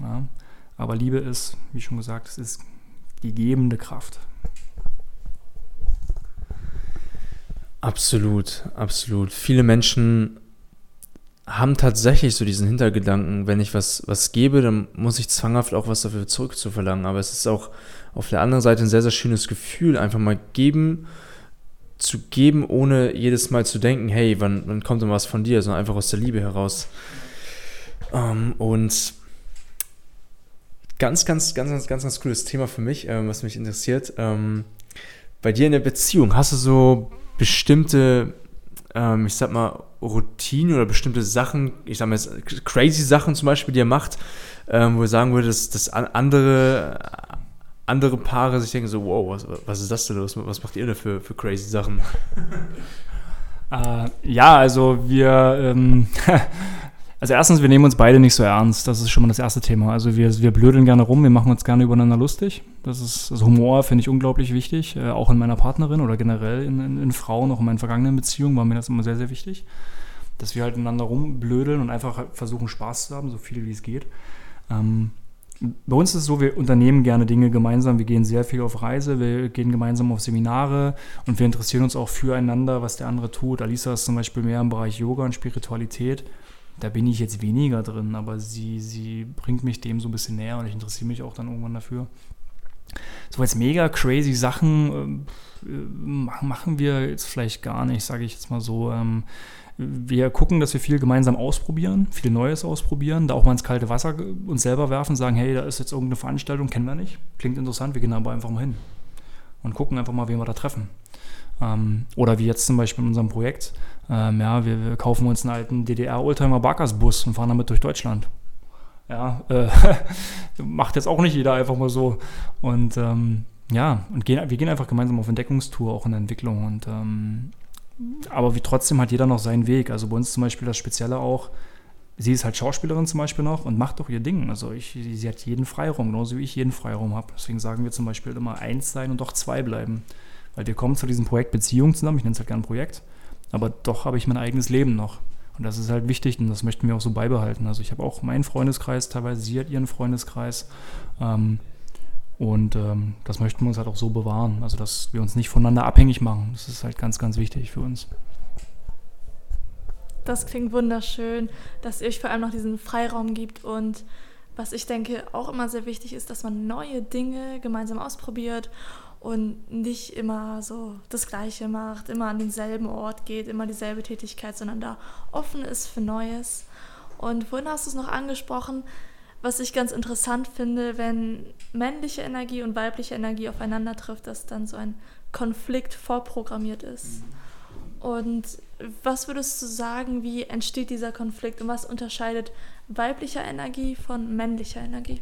Ja, aber Liebe ist, wie schon gesagt, es ist die gebende Kraft. Absolut, absolut. Viele Menschen haben tatsächlich so diesen Hintergedanken, wenn ich was, was gebe, dann muss ich zwanghaft auch was dafür zurückzuverlangen. Aber es ist auch auf der anderen Seite ein sehr, sehr schönes Gefühl, einfach mal geben, zu geben, ohne jedes Mal zu denken, hey, wann, wann kommt denn was von dir, sondern einfach aus der Liebe heraus. Ähm, und ganz, ganz, ganz, ganz, ganz, ganz cooles Thema für mich, ähm, was mich interessiert. Ähm, bei dir in der Beziehung, hast du so bestimmte, ähm, ich sag mal, Routinen oder bestimmte Sachen, ich sag mal jetzt crazy Sachen zum Beispiel, die er macht, ähm, wo er sagen würde, dass, dass andere andere Paare sich denken so, wow, was, was ist das denn los? Was macht ihr da für, für crazy Sachen? äh, ja, also wir, ähm, also erstens, wir nehmen uns beide nicht so ernst. Das ist schon mal das erste Thema. Also wir, wir blödeln gerne rum, wir machen uns gerne übereinander lustig. Das ist, also Humor finde ich unglaublich wichtig, äh, auch in meiner Partnerin oder generell in, in, in Frauen, auch in meinen vergangenen Beziehungen war mir das immer sehr, sehr wichtig. Dass wir halt einander rumblödeln und einfach versuchen Spaß zu haben, so viel wie es geht. Ähm, bei uns ist es so, wir unternehmen gerne Dinge gemeinsam. Wir gehen sehr viel auf Reise, wir gehen gemeinsam auf Seminare und wir interessieren uns auch füreinander, was der andere tut. Alisa ist zum Beispiel mehr im Bereich Yoga und Spiritualität. Da bin ich jetzt weniger drin, aber sie, sie bringt mich dem so ein bisschen näher und ich interessiere mich auch dann irgendwann dafür. So als mega crazy Sachen äh, machen wir jetzt vielleicht gar nicht, sage ich jetzt mal so. Ähm, wir gucken, dass wir viel gemeinsam ausprobieren, viel Neues ausprobieren, da auch mal ins kalte Wasser uns selber werfen, sagen, hey, da ist jetzt irgendeine Veranstaltung, kennen wir nicht, klingt interessant, wir gehen aber einfach mal hin und gucken einfach mal, wen wir da treffen. Ähm, oder wie jetzt zum Beispiel in unserem Projekt, ähm, ja, wir, wir, kaufen uns einen alten DDR-Oldtimer-Barkers-Bus und fahren damit durch Deutschland. Ja, äh, macht jetzt auch nicht jeder einfach mal so. Und ähm, ja, und gehen, wir gehen einfach gemeinsam auf Entdeckungstour, auch in der Entwicklung. Und ähm, aber wie trotzdem hat jeder noch seinen Weg. Also bei uns zum Beispiel das Spezielle auch, sie ist halt Schauspielerin zum Beispiel noch und macht doch ihr Ding. Also ich, sie hat jeden Freiraum, genauso wie ich jeden Freiraum habe. Deswegen sagen wir zum Beispiel immer eins sein und doch zwei bleiben. Weil wir kommen zu diesem Projekt Beziehung zusammen, ich nenne es halt gerne Projekt, aber doch habe ich mein eigenes Leben noch. Und das ist halt wichtig und das möchten wir auch so beibehalten. Also ich habe auch meinen Freundeskreis, teilweise sie hat ihren Freundeskreis. Ähm, und ähm, das möchten wir uns halt auch so bewahren, also dass wir uns nicht voneinander abhängig machen. Das ist halt ganz, ganz wichtig für uns. das klingt wunderschön, dass ihr euch vor allem noch diesen Freiraum gibt und was ich denke auch immer sehr wichtig ist, dass man neue Dinge gemeinsam ausprobiert und nicht immer so das Gleiche macht, immer an denselben Ort geht, immer dieselbe Tätigkeit, sondern da offen ist für Neues. Und vorhin hast du es noch angesprochen, was ich ganz interessant finde, wenn männliche Energie und weibliche Energie aufeinander trifft, dass dann so ein Konflikt vorprogrammiert ist. Und was würdest du sagen, wie entsteht dieser Konflikt und was unterscheidet weiblicher Energie von männlicher Energie?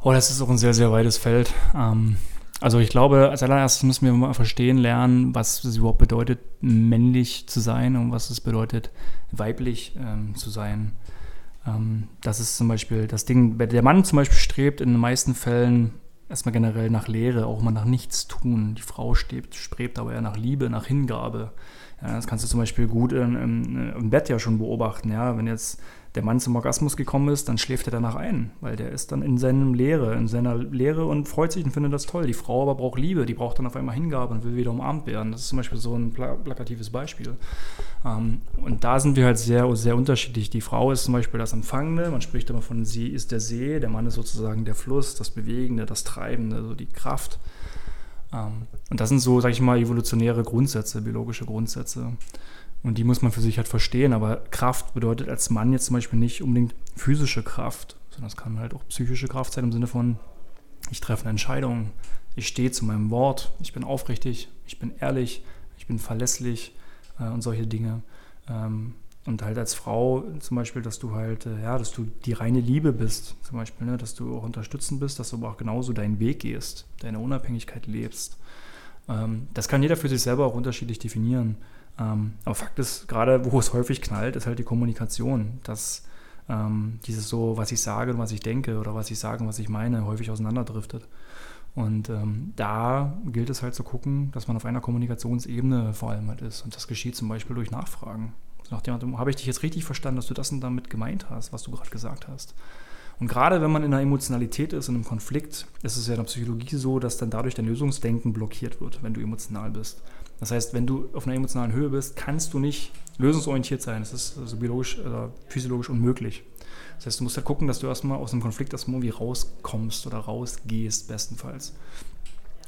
Oh, das ist auch ein sehr, sehr weites Feld. Ähm, also ich glaube, als allererstes müssen wir mal verstehen lernen, was es überhaupt bedeutet, männlich zu sein und was es bedeutet, weiblich ähm, zu sein. Ähm, das ist zum Beispiel das Ding, der Mann zum Beispiel strebt in den meisten Fällen erstmal generell nach Lehre, auch mal nach nichts tun. Die Frau strebt, strebt aber eher nach Liebe, nach Hingabe. Ja, das kannst du zum Beispiel gut im, im, Bett ja schon beobachten. Ja? Wenn jetzt der Mann zum Orgasmus gekommen ist, dann schläft er danach ein, weil der ist dann in seinem Lehre, in seiner Lehre und freut sich und findet das toll. Die Frau aber braucht Liebe, die braucht dann auf einmal Hingabe und will wieder umarmt werden. Das ist zum Beispiel so ein plakatives Beispiel. Ähm, und da sind wir halt sehr, sehr unterschiedlich. Die Frau ist zum Beispiel das Empfangende, man spricht immer von sie ist der See, der Mann ist sozusagen der Fluss, das Bewegende, das Treibende, so die Kraft. Ähm, und das sind so, sag ich mal, evolutionäre Grundsätze, biologische Grundsätze. Und die muss man für sich halt verstehen. Aber Kraft bedeutet als Mann jetzt zum Beispiel nicht unbedingt physische Kraft, sondern es kann halt auch psychische Kraft sein im Sinne von, ich treffe eine Entscheidung, ich stehe zu meinem Wort, ich bin aufrichtig, ich bin ehrlich, ich bin verlässlich äh, und solche Dinge. Ähm, und halt als Frau zum Beispiel, dass du halt, äh, ja, dass du die reine Liebe bist, zum Beispiel, ne? dass du auch unterstützend bist, dass du aber auch genauso deinen Weg gehst, deine Unabhängigkeit lebst. Ähm, das kann jeder für sich selber auch unterschiedlich definieren. Ähm, aber Fakt ist, gerade wo es häufig knallt, ist halt die Kommunikation, dass ähm, dieses so, was ich sage und was ich denke oder was ich sage und was ich meine, häufig auseinanderdriftet. Und ähm, da gilt es halt zu gucken, dass man auf einer Kommunikationsebene vor allem halt ist. Und das geschieht zum Beispiel durch Nachfragen. Nach dem habe ich dich jetzt richtig verstanden, dass du das denn damit gemeint hast, was du gerade gesagt hast. Und gerade wenn man in einer Emotionalität ist, in einem Konflikt, ist es ja in der Psychologie so, dass dann dadurch dein Lösungsdenken blockiert wird, wenn du emotional bist. Das heißt, wenn du auf einer emotionalen Höhe bist, kannst du nicht lösungsorientiert sein. Das ist also biologisch oder physiologisch unmöglich. Das heißt, du musst halt gucken, dass du erstmal aus dem Konflikt erstmal irgendwie rauskommst oder rausgehst, bestenfalls.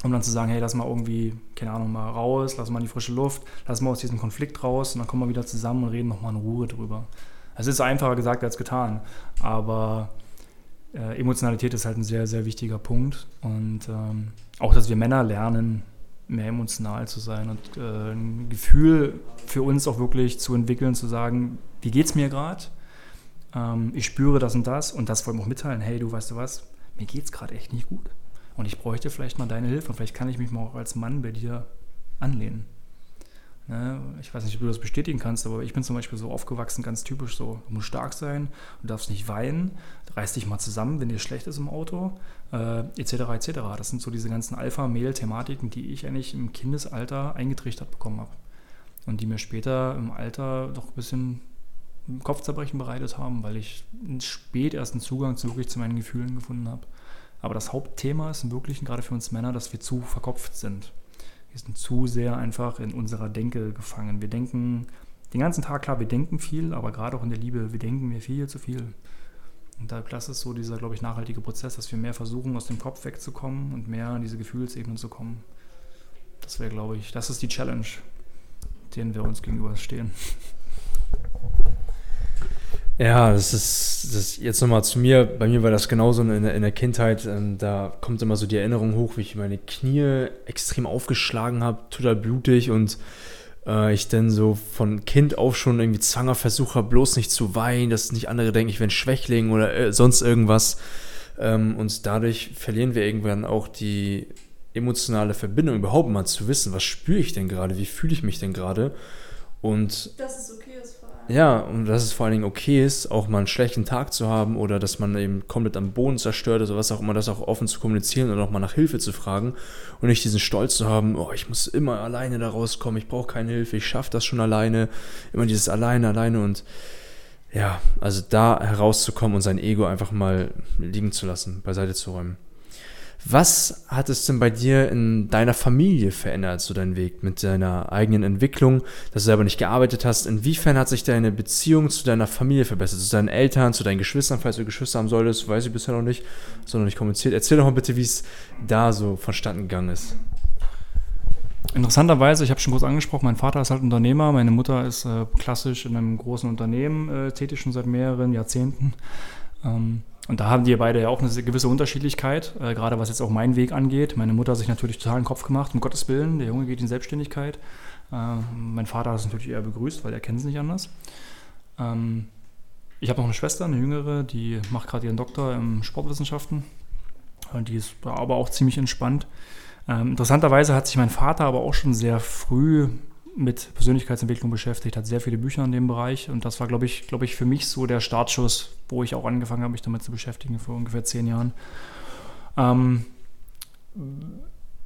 Um dann zu sagen, hey, lass mal irgendwie, keine Ahnung, mal raus, lass mal in die frische Luft, lass mal aus diesem Konflikt raus und dann kommen wir wieder zusammen und reden nochmal in Ruhe drüber. Es ist einfacher gesagt als getan, aber äh, Emotionalität ist halt ein sehr, sehr wichtiger Punkt. Und ähm, auch, dass wir Männer lernen, mehr emotional zu sein und äh, ein Gefühl für uns auch wirklich zu entwickeln, zu sagen, wie geht es mir gerade? Ähm, ich spüre das und das und das wollen wir auch mitteilen. Hey, du weißt du was? Mir geht es gerade echt nicht gut. Und ich bräuchte vielleicht mal deine Hilfe und vielleicht kann ich mich mal auch als Mann bei dir anlehnen. Ne? Ich weiß nicht, ob du das bestätigen kannst, aber ich bin zum Beispiel so aufgewachsen, ganz typisch so. Du musst stark sein, du darfst nicht weinen, reiß dich mal zusammen, wenn dir schlecht ist im Auto, äh, etc. etc. Das sind so diese ganzen Alpha-Mail-Thematiken, die ich eigentlich im Kindesalter eingetrichtert bekommen habe. Und die mir später im Alter doch ein bisschen Kopfzerbrechen bereitet haben, weil ich spät erst einen Zugang zu, wirklich zu meinen Gefühlen gefunden habe. Aber das Hauptthema ist im Wirklichen gerade für uns Männer, dass wir zu verkopft sind. Wir sind zu sehr einfach in unserer Denke gefangen. Wir denken den ganzen Tag, klar, wir denken viel, aber gerade auch in der Liebe, wir denken mir viel zu viel. Und das ist so dieser, glaube ich, nachhaltige Prozess, dass wir mehr versuchen, aus dem Kopf wegzukommen und mehr an diese Gefühlsebene zu kommen. Das wäre, glaube ich, das ist die Challenge, denen wir uns gegenüberstehen. Ja, das ist, das jetzt nochmal zu mir. Bei mir war das genauso in der, in der Kindheit. Ähm, da kommt immer so die Erinnerung hoch, wie ich meine Knie extrem aufgeschlagen habe, total blutig und äh, ich dann so von Kind auf schon irgendwie Zwanger versuche, bloß nicht zu weinen, dass nicht andere denken, ich ein Schwächling oder äh, sonst irgendwas. Ähm, und dadurch verlieren wir irgendwann auch die emotionale Verbindung, überhaupt mal zu wissen, was spüre ich denn gerade, wie fühle ich mich denn gerade. Und das ist ist ja, und dass es vor allen Dingen okay ist, auch mal einen schlechten Tag zu haben oder dass man eben komplett am Boden zerstört oder was auch immer, das auch offen zu kommunizieren und auch mal nach Hilfe zu fragen und nicht diesen Stolz zu haben, oh, ich muss immer alleine da rauskommen, ich brauche keine Hilfe, ich schaffe das schon alleine, immer dieses alleine, alleine und ja, also da herauszukommen und sein Ego einfach mal liegen zu lassen, beiseite zu räumen. Was hat es denn bei dir in deiner Familie verändert, so dein Weg mit deiner eigenen Entwicklung, dass du selber nicht gearbeitet hast? Inwiefern hat sich deine Beziehung zu deiner Familie verbessert, zu deinen Eltern, zu deinen Geschwistern, falls du Geschwister haben solltest, weiß ich bisher noch nicht, sondern nicht kommuniziert. Erzähl doch mal bitte, wie es da so vonstatten gegangen ist. Interessanterweise, ich habe schon kurz angesprochen, mein Vater ist halt Unternehmer, meine Mutter ist äh, klassisch in einem großen Unternehmen äh, tätig, schon seit mehreren Jahrzehnten. Ähm, und da haben die beide ja auch eine gewisse Unterschiedlichkeit, äh, gerade was jetzt auch meinen Weg angeht. Meine Mutter hat sich natürlich total den Kopf gemacht, um Gottes Willen, der Junge geht in Selbstständigkeit. Äh, mein Vater hat es natürlich eher begrüßt, weil er kennt es nicht anders. Ähm, ich habe noch eine Schwester, eine jüngere, die macht gerade ihren Doktor in Sportwissenschaften. Und die ist aber auch ziemlich entspannt. Ähm, interessanterweise hat sich mein Vater aber auch schon sehr früh mit Persönlichkeitsentwicklung beschäftigt, hat sehr viele Bücher in dem Bereich und das war, glaube ich, glaube ich, für mich so der Startschuss, wo ich auch angefangen habe, mich damit zu beschäftigen vor ungefähr zehn Jahren. Ähm,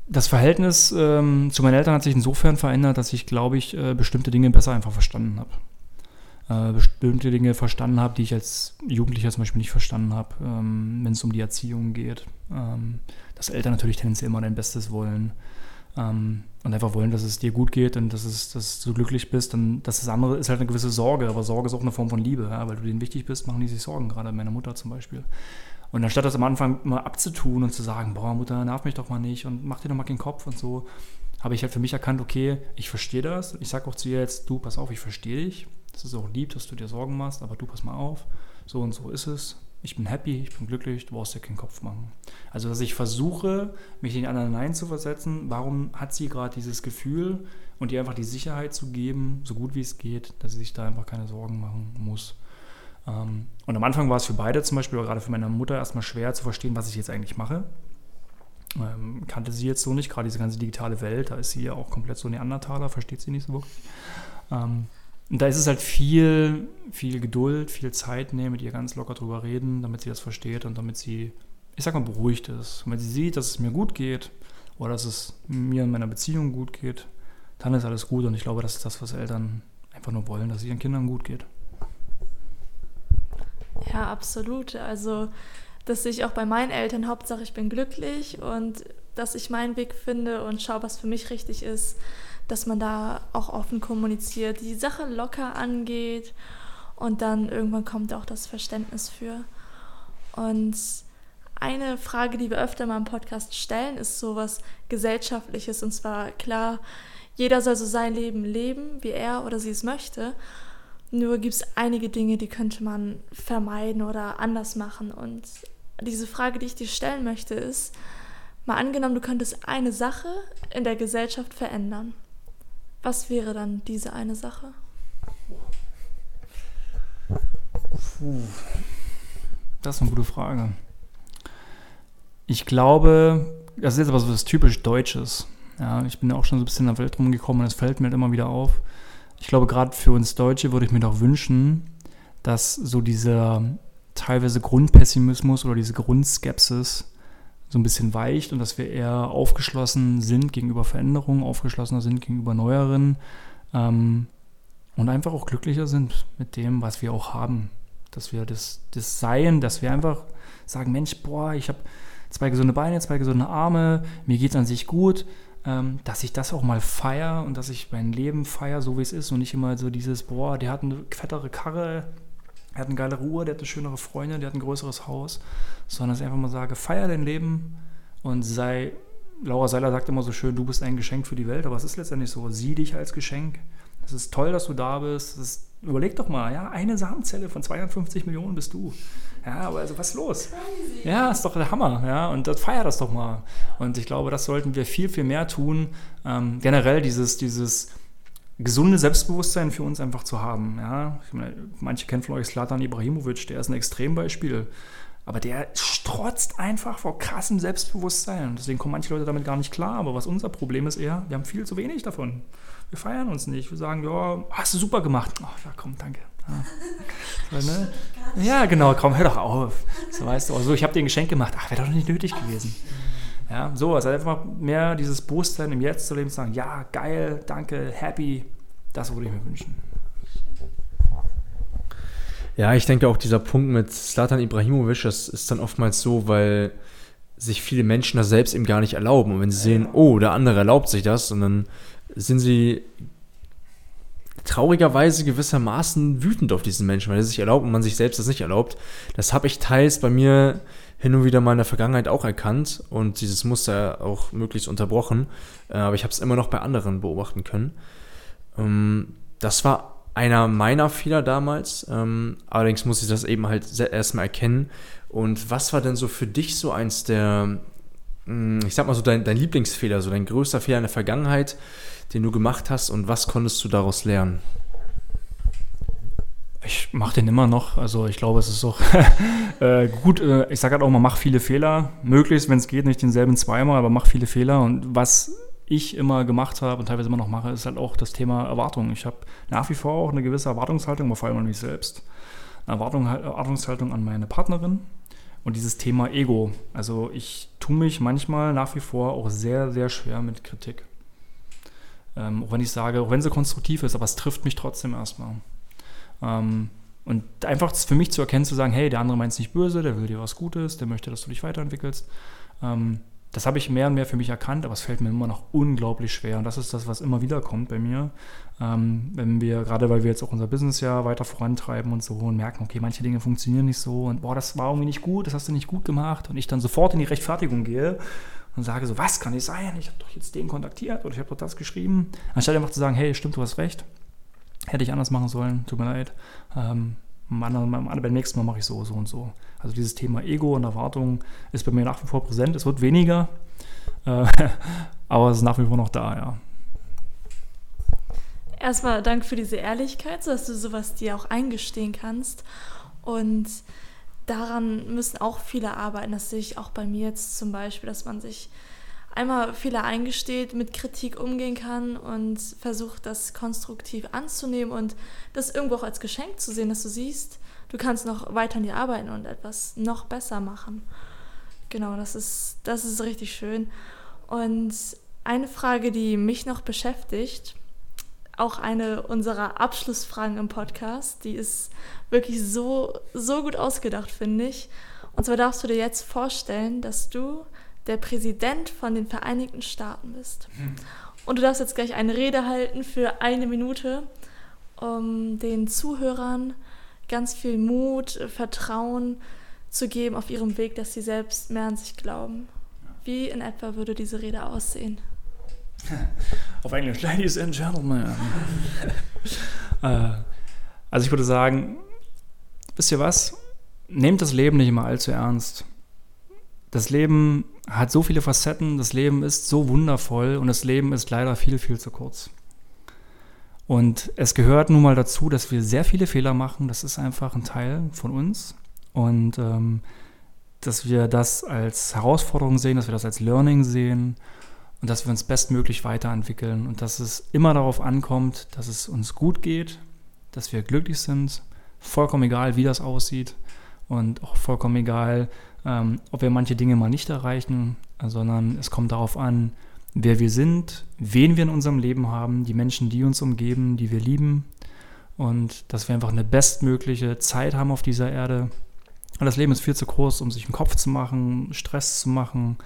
das Verhältnis ähm, zu meinen Eltern hat sich insofern verändert, dass ich, glaube ich, äh, bestimmte Dinge besser einfach verstanden habe. Äh, bestimmte Dinge verstanden habe, die ich als Jugendlicher zum Beispiel nicht verstanden habe, ähm, wenn es um die Erziehung geht. Ähm, dass Eltern natürlich tendenziell immer dein Bestes wollen ähm, und einfach wollen, dass es dir gut geht und dass, es, dass du glücklich bist. Und das, das andere ist halt eine gewisse Sorge, aber Sorge ist auch eine Form von Liebe, ja? weil du denen wichtig bist, machen die sich Sorgen, gerade meine Mutter zum Beispiel. Und anstatt das am Anfang mal abzutun und zu sagen, boah, Mutter, nerv mich doch mal nicht und mach dir doch mal keinen Kopf und so, habe ich halt für mich erkannt, okay, ich verstehe das. Ich sage auch zu ihr jetzt, du, pass auf, ich verstehe dich. Es ist auch lieb, dass du dir Sorgen machst, aber du, pass mal auf. So und so ist es ich bin happy, ich bin glücklich, du brauchst dir keinen Kopf machen. Also, dass ich versuche, mich in den anderen hineinzuversetzen, warum hat sie gerade dieses Gefühl und ihr einfach die Sicherheit zu geben, so gut wie es geht, dass sie sich da einfach keine Sorgen machen muss. Ähm, und am Anfang war es für beide zum Beispiel, gerade für meine Mutter erstmal schwer zu verstehen, was ich jetzt eigentlich mache. Ähm, kannte sie jetzt so nicht, gerade diese ganze digitale Welt, da ist sie ja auch komplett so Neandertaler, versteht sie nicht so wirklich. Und da ist es halt viel, viel Geduld, viel Zeit nehmen, mit ihr ganz locker drüber reden, damit sie das versteht und damit sie, ich sag mal, beruhigt ist. Und wenn sie sieht, dass es mir gut geht oder dass es mir in meiner Beziehung gut geht, dann ist alles gut. Und ich glaube, das ist das, was Eltern einfach nur wollen, dass es ihren Kindern gut geht. Ja, absolut. Also, dass ich auch bei meinen Eltern, Hauptsache ich bin glücklich und dass ich meinen Weg finde und schaue, was für mich richtig ist dass man da auch offen kommuniziert, die Sache locker angeht und dann irgendwann kommt auch das Verständnis für. Und eine Frage, die wir öfter mal im Podcast stellen, ist sowas Gesellschaftliches. Und zwar klar, jeder soll so sein Leben leben, wie er oder sie es möchte. Nur gibt es einige Dinge, die könnte man vermeiden oder anders machen. Und diese Frage, die ich dir stellen möchte, ist, mal angenommen, du könntest eine Sache in der Gesellschaft verändern. Was wäre dann diese eine Sache? Puh. Das ist eine gute Frage. Ich glaube, das ist jetzt aber so was typisch Deutsches. Ja, ich bin ja auch schon so ein bisschen in der Welt rumgekommen und es fällt mir halt immer wieder auf. Ich glaube, gerade für uns Deutsche würde ich mir doch wünschen, dass so dieser teilweise Grundpessimismus oder diese Grundskepsis so ein bisschen weicht und dass wir eher aufgeschlossen sind gegenüber Veränderungen, aufgeschlossener sind gegenüber neueren ähm, und einfach auch glücklicher sind mit dem, was wir auch haben. Dass wir das, das Seien, dass wir einfach sagen, Mensch, boah, ich habe zwei gesunde Beine, zwei gesunde Arme, mir geht es an sich gut, ähm, dass ich das auch mal feiere und dass ich mein Leben feiere, so wie es ist und nicht immer so dieses, boah, der hat eine fettere Karre, er hat eine geile Ruhe, der hat eine schönere Freundin, der hat ein größeres Haus, sondern dass ich einfach mal sage, feier dein Leben und sei, Laura Seiler sagt immer so schön, du bist ein Geschenk für die Welt, aber es ist letztendlich so, sieh dich als Geschenk. Es ist toll, dass du da bist. Ist, überleg doch mal, ja, eine Samenzelle von 250 Millionen bist du. Ja, aber also was ist los? Ja, ist doch der Hammer, ja, und das feier das doch mal. Und ich glaube, das sollten wir viel, viel mehr tun. Ähm, generell dieses, dieses gesunde Selbstbewusstsein für uns einfach zu haben. Ja? Meine, manche kennen von euch Slatan Ibrahimovic, der ist ein Extrembeispiel. Aber der strotzt einfach vor krassem Selbstbewusstsein. Deswegen kommen manche Leute damit gar nicht klar. Aber was unser Problem ist eher, wir haben viel zu wenig davon. Wir feiern uns nicht. Wir sagen, ja, hast du super gemacht. Ach, ja, komm, danke. Ja, so, ne? ja genau, komm, hör doch auf. So weißt du, also ich habe dir ein Geschenk gemacht. Ach, wäre doch nicht nötig gewesen. Ja, so, also einfach mehr dieses Bewusstsein im Jetzt zu leben, zu sagen, ja, geil, danke, happy, das würde ich mir wünschen. Ja, ich denke auch dieser Punkt mit Slatan Ibrahimovic, das ist dann oftmals so, weil sich viele Menschen das selbst eben gar nicht erlauben. Und wenn sie sehen, oh, der andere erlaubt sich das, und dann sind sie traurigerweise gewissermaßen wütend auf diesen Menschen, weil er sich erlaubt und man sich selbst das nicht erlaubt. Das habe ich teils bei mir hin und wieder mal in der Vergangenheit auch erkannt und dieses Muster auch möglichst unterbrochen. Äh, aber ich habe es immer noch bei anderen beobachten können. Ähm, das war einer meiner Fehler damals. Ähm, allerdings muss ich das eben halt erstmal erkennen. Und was war denn so für dich so eins der, hm, ich sag mal so dein, dein Lieblingsfehler, so dein größter Fehler in der Vergangenheit, den du gemacht hast und was konntest du daraus lernen? Ich mache den immer noch. Also ich glaube, es ist auch äh, gut. Äh, ich sage halt auch mal, mach viele Fehler. Möglichst, wenn es geht, nicht denselben zweimal, aber mach viele Fehler. Und was ich immer gemacht habe und teilweise immer noch mache, ist halt auch das Thema Erwartung. Ich habe nach wie vor auch eine gewisse Erwartungshaltung, aber vor allem an mich selbst. Eine Erwartung, Erwartungshaltung an meine Partnerin und dieses Thema Ego. Also ich tue mich manchmal nach wie vor auch sehr, sehr schwer mit Kritik. Ähm, auch wenn ich sage, auch wenn sie konstruktiv ist, aber es trifft mich trotzdem erstmal. Ähm, und einfach für mich zu erkennen, zu sagen, hey, der andere meint es nicht böse, der will dir was Gutes, der möchte, dass du dich weiterentwickelst. Ähm, das habe ich mehr und mehr für mich erkannt, aber es fällt mir immer noch unglaublich schwer. Und das ist das, was immer wieder kommt bei mir. Ähm, wenn wir, gerade weil wir jetzt auch unser Business ja weiter vorantreiben und so und merken, okay, manche Dinge funktionieren nicht so und boah, das war irgendwie nicht gut, das hast du nicht gut gemacht. Und ich dann sofort in die Rechtfertigung gehe und sage so, was kann nicht sein? Ich habe doch jetzt den kontaktiert oder ich habe doch das geschrieben. Anstatt einfach zu sagen, hey, stimmt, du hast recht. Hätte ich anders machen sollen, tut mir leid. Ähm, beim nächsten Mal mache ich so, so und so. Also dieses Thema Ego und Erwartung ist bei mir nach wie vor präsent. Es wird weniger, äh, aber es ist nach wie vor noch da, ja. Erstmal danke für diese Ehrlichkeit, dass du sowas dir auch eingestehen kannst. Und daran müssen auch viele arbeiten. Das sehe ich auch bei mir jetzt zum Beispiel, dass man sich einmal Fehler eingesteht, mit Kritik umgehen kann und versucht, das konstruktiv anzunehmen und das irgendwo auch als Geschenk zu sehen, dass du siehst, du kannst noch weiter an dir arbeiten und etwas noch besser machen. Genau, das ist, das ist richtig schön. Und eine Frage, die mich noch beschäftigt, auch eine unserer Abschlussfragen im Podcast, die ist wirklich so, so gut ausgedacht, finde ich. Und zwar darfst du dir jetzt vorstellen, dass du der Präsident von den Vereinigten Staaten bist. Mhm. Und du darfst jetzt gleich eine Rede halten für eine Minute, um den Zuhörern ganz viel Mut, Vertrauen zu geben auf ihrem Weg, dass sie selbst mehr an sich glauben. Wie in etwa würde diese Rede aussehen? Auf Englisch, Ladies and Gentlemen. Äh, also ich würde sagen, wisst ihr was? Nehmt das Leben nicht immer allzu ernst. Das Leben hat so viele Facetten, das Leben ist so wundervoll und das Leben ist leider viel, viel zu kurz. Und es gehört nun mal dazu, dass wir sehr viele Fehler machen. Das ist einfach ein Teil von uns. Und ähm, dass wir das als Herausforderung sehen, dass wir das als Learning sehen und dass wir uns bestmöglich weiterentwickeln und dass es immer darauf ankommt, dass es uns gut geht, dass wir glücklich sind, vollkommen egal, wie das aussieht und auch vollkommen egal, ähm, ob wir manche Dinge mal nicht erreichen, sondern es kommt darauf an, wer wir sind, wen wir in unserem Leben haben, die Menschen, die uns umgeben, die wir lieben und dass wir einfach eine bestmögliche Zeit haben auf dieser Erde. Das Leben ist viel zu groß, um sich einen Kopf zu machen, Stress zu machen,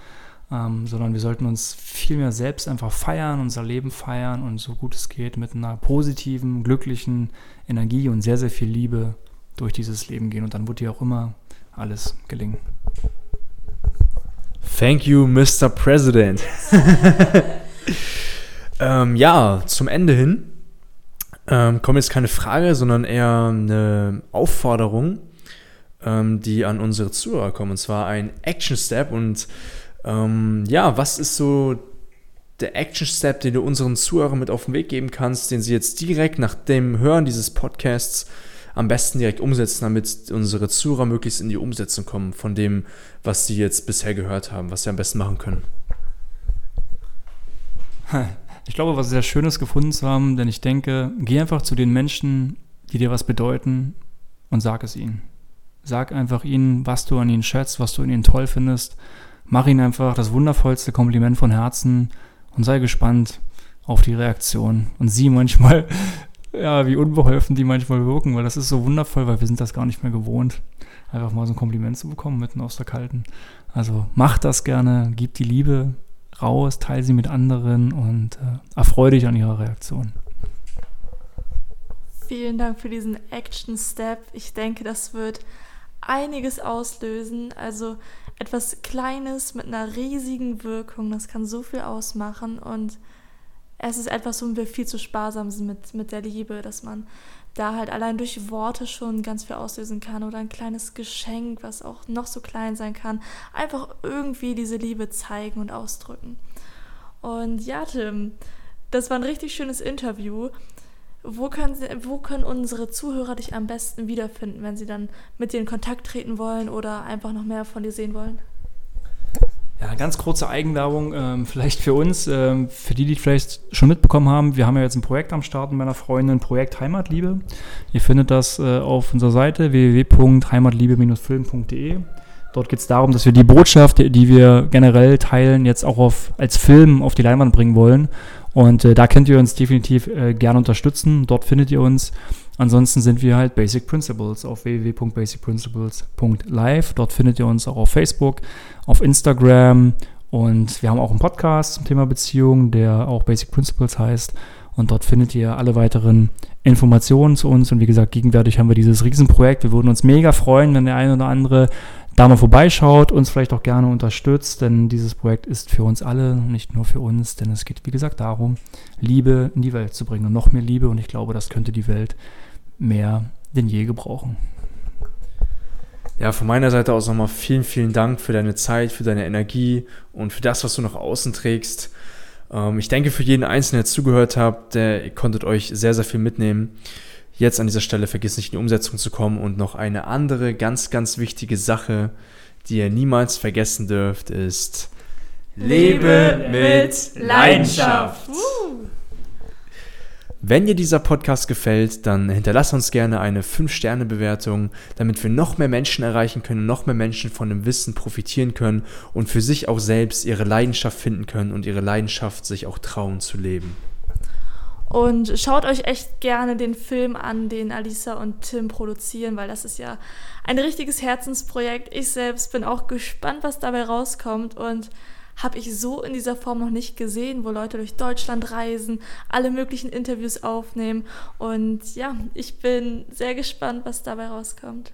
ähm, sondern wir sollten uns viel mehr selbst einfach feiern, unser Leben feiern und so gut es geht mit einer positiven, glücklichen Energie und sehr, sehr viel Liebe durch dieses Leben gehen. Und dann wird dir auch immer alles gelingen. Thank you, Mr. President. ähm, ja, zum Ende hin ähm, kommt jetzt keine Frage, sondern eher eine Aufforderung, ähm, die an unsere Zuhörer kommt. Und zwar ein Action Step. Und ähm, ja, was ist so der Action Step, den du unseren Zuhörern mit auf den Weg geben kannst, den sie jetzt direkt nach dem Hören dieses Podcasts am besten direkt umsetzen, damit unsere Zuhörer möglichst in die Umsetzung kommen von dem, was sie jetzt bisher gehört haben, was sie am besten machen können? Ich glaube, was sehr Schönes gefunden zu haben, denn ich denke, geh einfach zu den Menschen, die dir was bedeuten und sag es ihnen. Sag einfach ihnen, was du an ihnen schätzt, was du in ihnen toll findest. Mach ihnen einfach das wundervollste Kompliment von Herzen und sei gespannt auf die Reaktion und sieh manchmal ja, wie unbeholfen die manchmal wirken, weil das ist so wundervoll, weil wir sind das gar nicht mehr gewohnt, einfach mal so ein Kompliment zu bekommen mitten aus der Kalten. Also macht das gerne, gebt die Liebe raus, teile sie mit anderen und äh, erfreue dich an ihrer Reaktion. Vielen Dank für diesen Action Step. Ich denke, das wird einiges auslösen. Also etwas Kleines mit einer riesigen Wirkung, das kann so viel ausmachen und es ist etwas, womit wir viel zu sparsam sind mit, mit der Liebe, dass man da halt allein durch Worte schon ganz viel auslösen kann oder ein kleines Geschenk, was auch noch so klein sein kann, einfach irgendwie diese Liebe zeigen und ausdrücken. Und ja, Tim, das war ein richtig schönes Interview. Wo können, wo können unsere Zuhörer dich am besten wiederfinden, wenn sie dann mit dir in Kontakt treten wollen oder einfach noch mehr von dir sehen wollen? Ja, ganz kurze Eigenwerbung, ähm, vielleicht für uns, ähm, für die, die vielleicht schon mitbekommen haben, wir haben ja jetzt ein Projekt am Start mit meiner Freundin, Projekt Heimatliebe. Ihr findet das äh, auf unserer Seite www.heimatliebe-film.de. Dort geht es darum, dass wir die Botschaft, die wir generell teilen, jetzt auch auf, als Film auf die Leinwand bringen wollen. Und äh, da könnt ihr uns definitiv äh, gerne unterstützen. Dort findet ihr uns. Ansonsten sind wir halt Basic Principles auf www.basicprinciples.live. Dort findet ihr uns auch auf Facebook, auf Instagram und wir haben auch einen Podcast zum Thema Beziehung, der auch Basic Principles heißt. Und dort findet ihr alle weiteren Informationen zu uns. Und wie gesagt, gegenwärtig haben wir dieses Riesenprojekt. Wir würden uns mega freuen, wenn der eine oder andere da mal vorbeischaut, uns vielleicht auch gerne unterstützt, denn dieses Projekt ist für uns alle, nicht nur für uns, denn es geht, wie gesagt, darum, Liebe in die Welt zu bringen und noch mehr Liebe und ich glaube, das könnte die Welt mehr denn je gebrauchen. Ja, von meiner Seite aus nochmal vielen, vielen Dank für deine Zeit, für deine Energie und für das, was du nach außen trägst. Ähm, ich denke, für jeden Einzelnen, der zugehört habt, der, ihr konntet euch sehr, sehr viel mitnehmen. Jetzt an dieser Stelle vergiss nicht in die Umsetzung zu kommen und noch eine andere ganz, ganz wichtige Sache, die ihr niemals vergessen dürft, ist Lebe mit Leidenschaft. Uh. Wenn dir dieser Podcast gefällt, dann hinterlass uns gerne eine 5-Sterne-Bewertung, damit wir noch mehr Menschen erreichen können, noch mehr Menschen von dem Wissen profitieren können und für sich auch selbst ihre Leidenschaft finden können und ihre Leidenschaft sich auch trauen zu leben. Und schaut euch echt gerne den Film an, den Alisa und Tim produzieren, weil das ist ja ein richtiges Herzensprojekt. Ich selbst bin auch gespannt, was dabei rauskommt und habe ich so in dieser Form noch nicht gesehen, wo Leute durch Deutschland reisen, alle möglichen Interviews aufnehmen. Und ja, ich bin sehr gespannt, was dabei rauskommt.